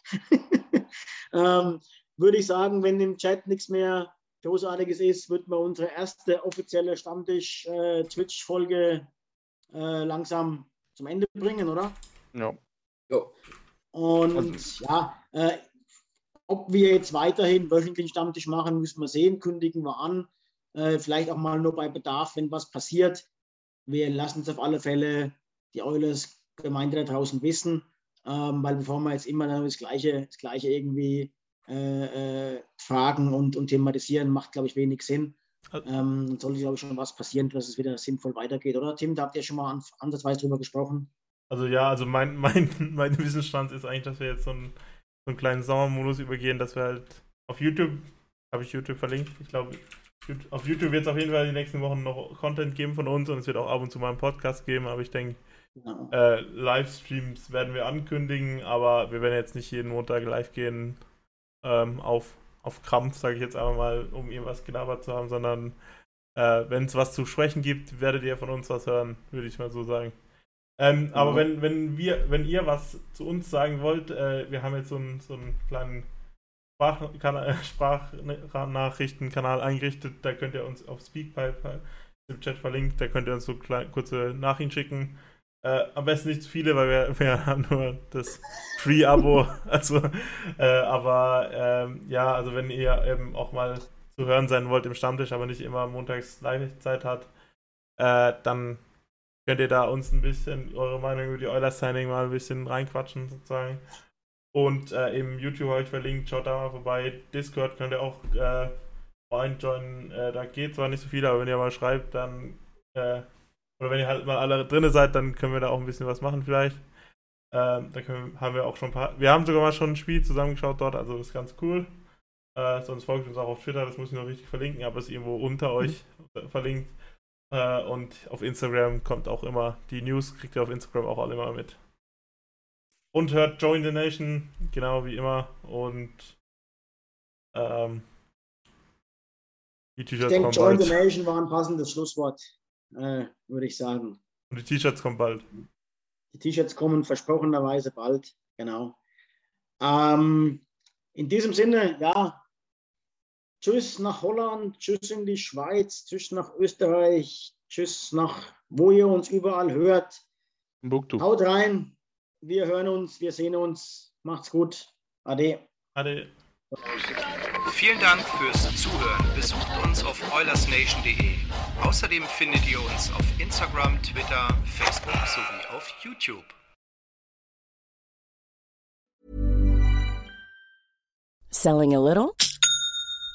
[laughs] ähm, würde ich sagen, wenn im Chat nichts mehr Großartiges ist, wird man unsere erste offizielle Stammtisch-Twitch-Folge äh, äh, langsam zum Ende bringen, oder? Ja. Ja. Und Also- ja, äh, ob wir jetzt weiterhin wöchentlich Stammtisch machen, müssen wir sehen, kündigen wir an. Äh, vielleicht auch mal nur bei Bedarf, wenn was passiert. Wir lassen es auf alle Fälle die Eulers Gemeinde da draußen wissen, ähm, weil bevor wir jetzt immer das Gleiche, das Gleiche irgendwie äh, äh, fragen und, und thematisieren, macht, glaube ich, wenig Sinn. Also- Ähm, dann sollte, glaube ich, schon was passieren, dass es wieder sinnvoll weitergeht, oder Tim? Da habt ihr schon mal an, ansatzweise drüber gesprochen. Also ja, also mein, [laughs] mein, mein Wissensstand ist eigentlich, dass wir jetzt so einen, so einen kleinen Sommermodus übergehen, dass wir halt auf YouTube, habe ich YouTube verlinkt, ich glaube, auf YouTube wird es auf jeden Fall die nächsten Wochen noch Content geben von uns und es wird auch ab und zu mal einen Podcast geben, aber ich denke, Genau. äh, Livestreams werden wir ankündigen, aber wir werden jetzt nicht jeden Montag live gehen ähm, auf, auf Krampf, sage ich jetzt einfach mal, um irgendwas gelabert zu haben, sondern äh, wenn es was zu sprechen gibt, werdet ihr von uns was hören, würde ich mal so sagen. Ähm, Aber Ja. wenn, wenn wir, wenn ihr was zu uns sagen wollt, äh, wir haben jetzt so einen, so einen kleinen Sprachkanal, Sprachnachrichtenkanal eingerichtet, da könnt ihr uns auf Speakpipe im Chat verlinkt, da könnt ihr uns so klein, kurze Nachrichten schicken. Äh, am besten nicht zu viele, weil wir, wir haben nur das Free-Abo. [laughs] also, äh, aber ähm, ja, also wenn ihr eben auch mal zu hören sein wollt im Stammtisch, aber nicht immer montags Live-Zeit hat, äh, dann könnt ihr da uns ein bisschen eure Meinung über die Oilers Signing mal ein bisschen reinquatschen sozusagen. Und äh, im YouTube habe ich verlinkt, schaut da mal vorbei. Discord könnt ihr auch äh, reinjoinen. Äh, da geht zwar nicht so viel, aber wenn ihr mal schreibt, dann äh, oder wenn ihr halt mal alle drinne seid, dann können wir da auch ein bisschen was machen vielleicht. Ähm, da können, haben wir auch schon ein paar. Wir haben sogar mal schon ein Spiel zusammengeschaut dort, also das ist ganz cool. Äh, sonst folgt uns auch auf Twitter, das muss ich noch richtig verlinken, aber es ist irgendwo unter euch verlinkt. Äh, und auf Instagram kommt auch immer die News, kriegt ihr auf Instagram auch alle immer mit. Und hört Join the Nation, genau wie immer. Und ähm, die Ich T-Shirts denke, kommen Join the bald. Nation war ein passendes Schlusswort, äh, würde ich sagen. Und die T-Shirts kommen bald. Die T-Shirts kommen versprochenerweise bald, genau. Ähm, in diesem Sinne, ja, tschüss nach Holland, tschüss in die Schweiz, tschüss nach Österreich, tschüss nach wo ihr uns überall hört. Timbuktu. Haut rein, wir hören uns, wir sehen uns. Macht's gut. Ade. Ade. Vielen Dank fürs Zuhören. Besucht uns auf oilersnation.de. Außerdem findet ihr uns auf Instagram, Twitter, Facebook sowie auf YouTube. Selling a little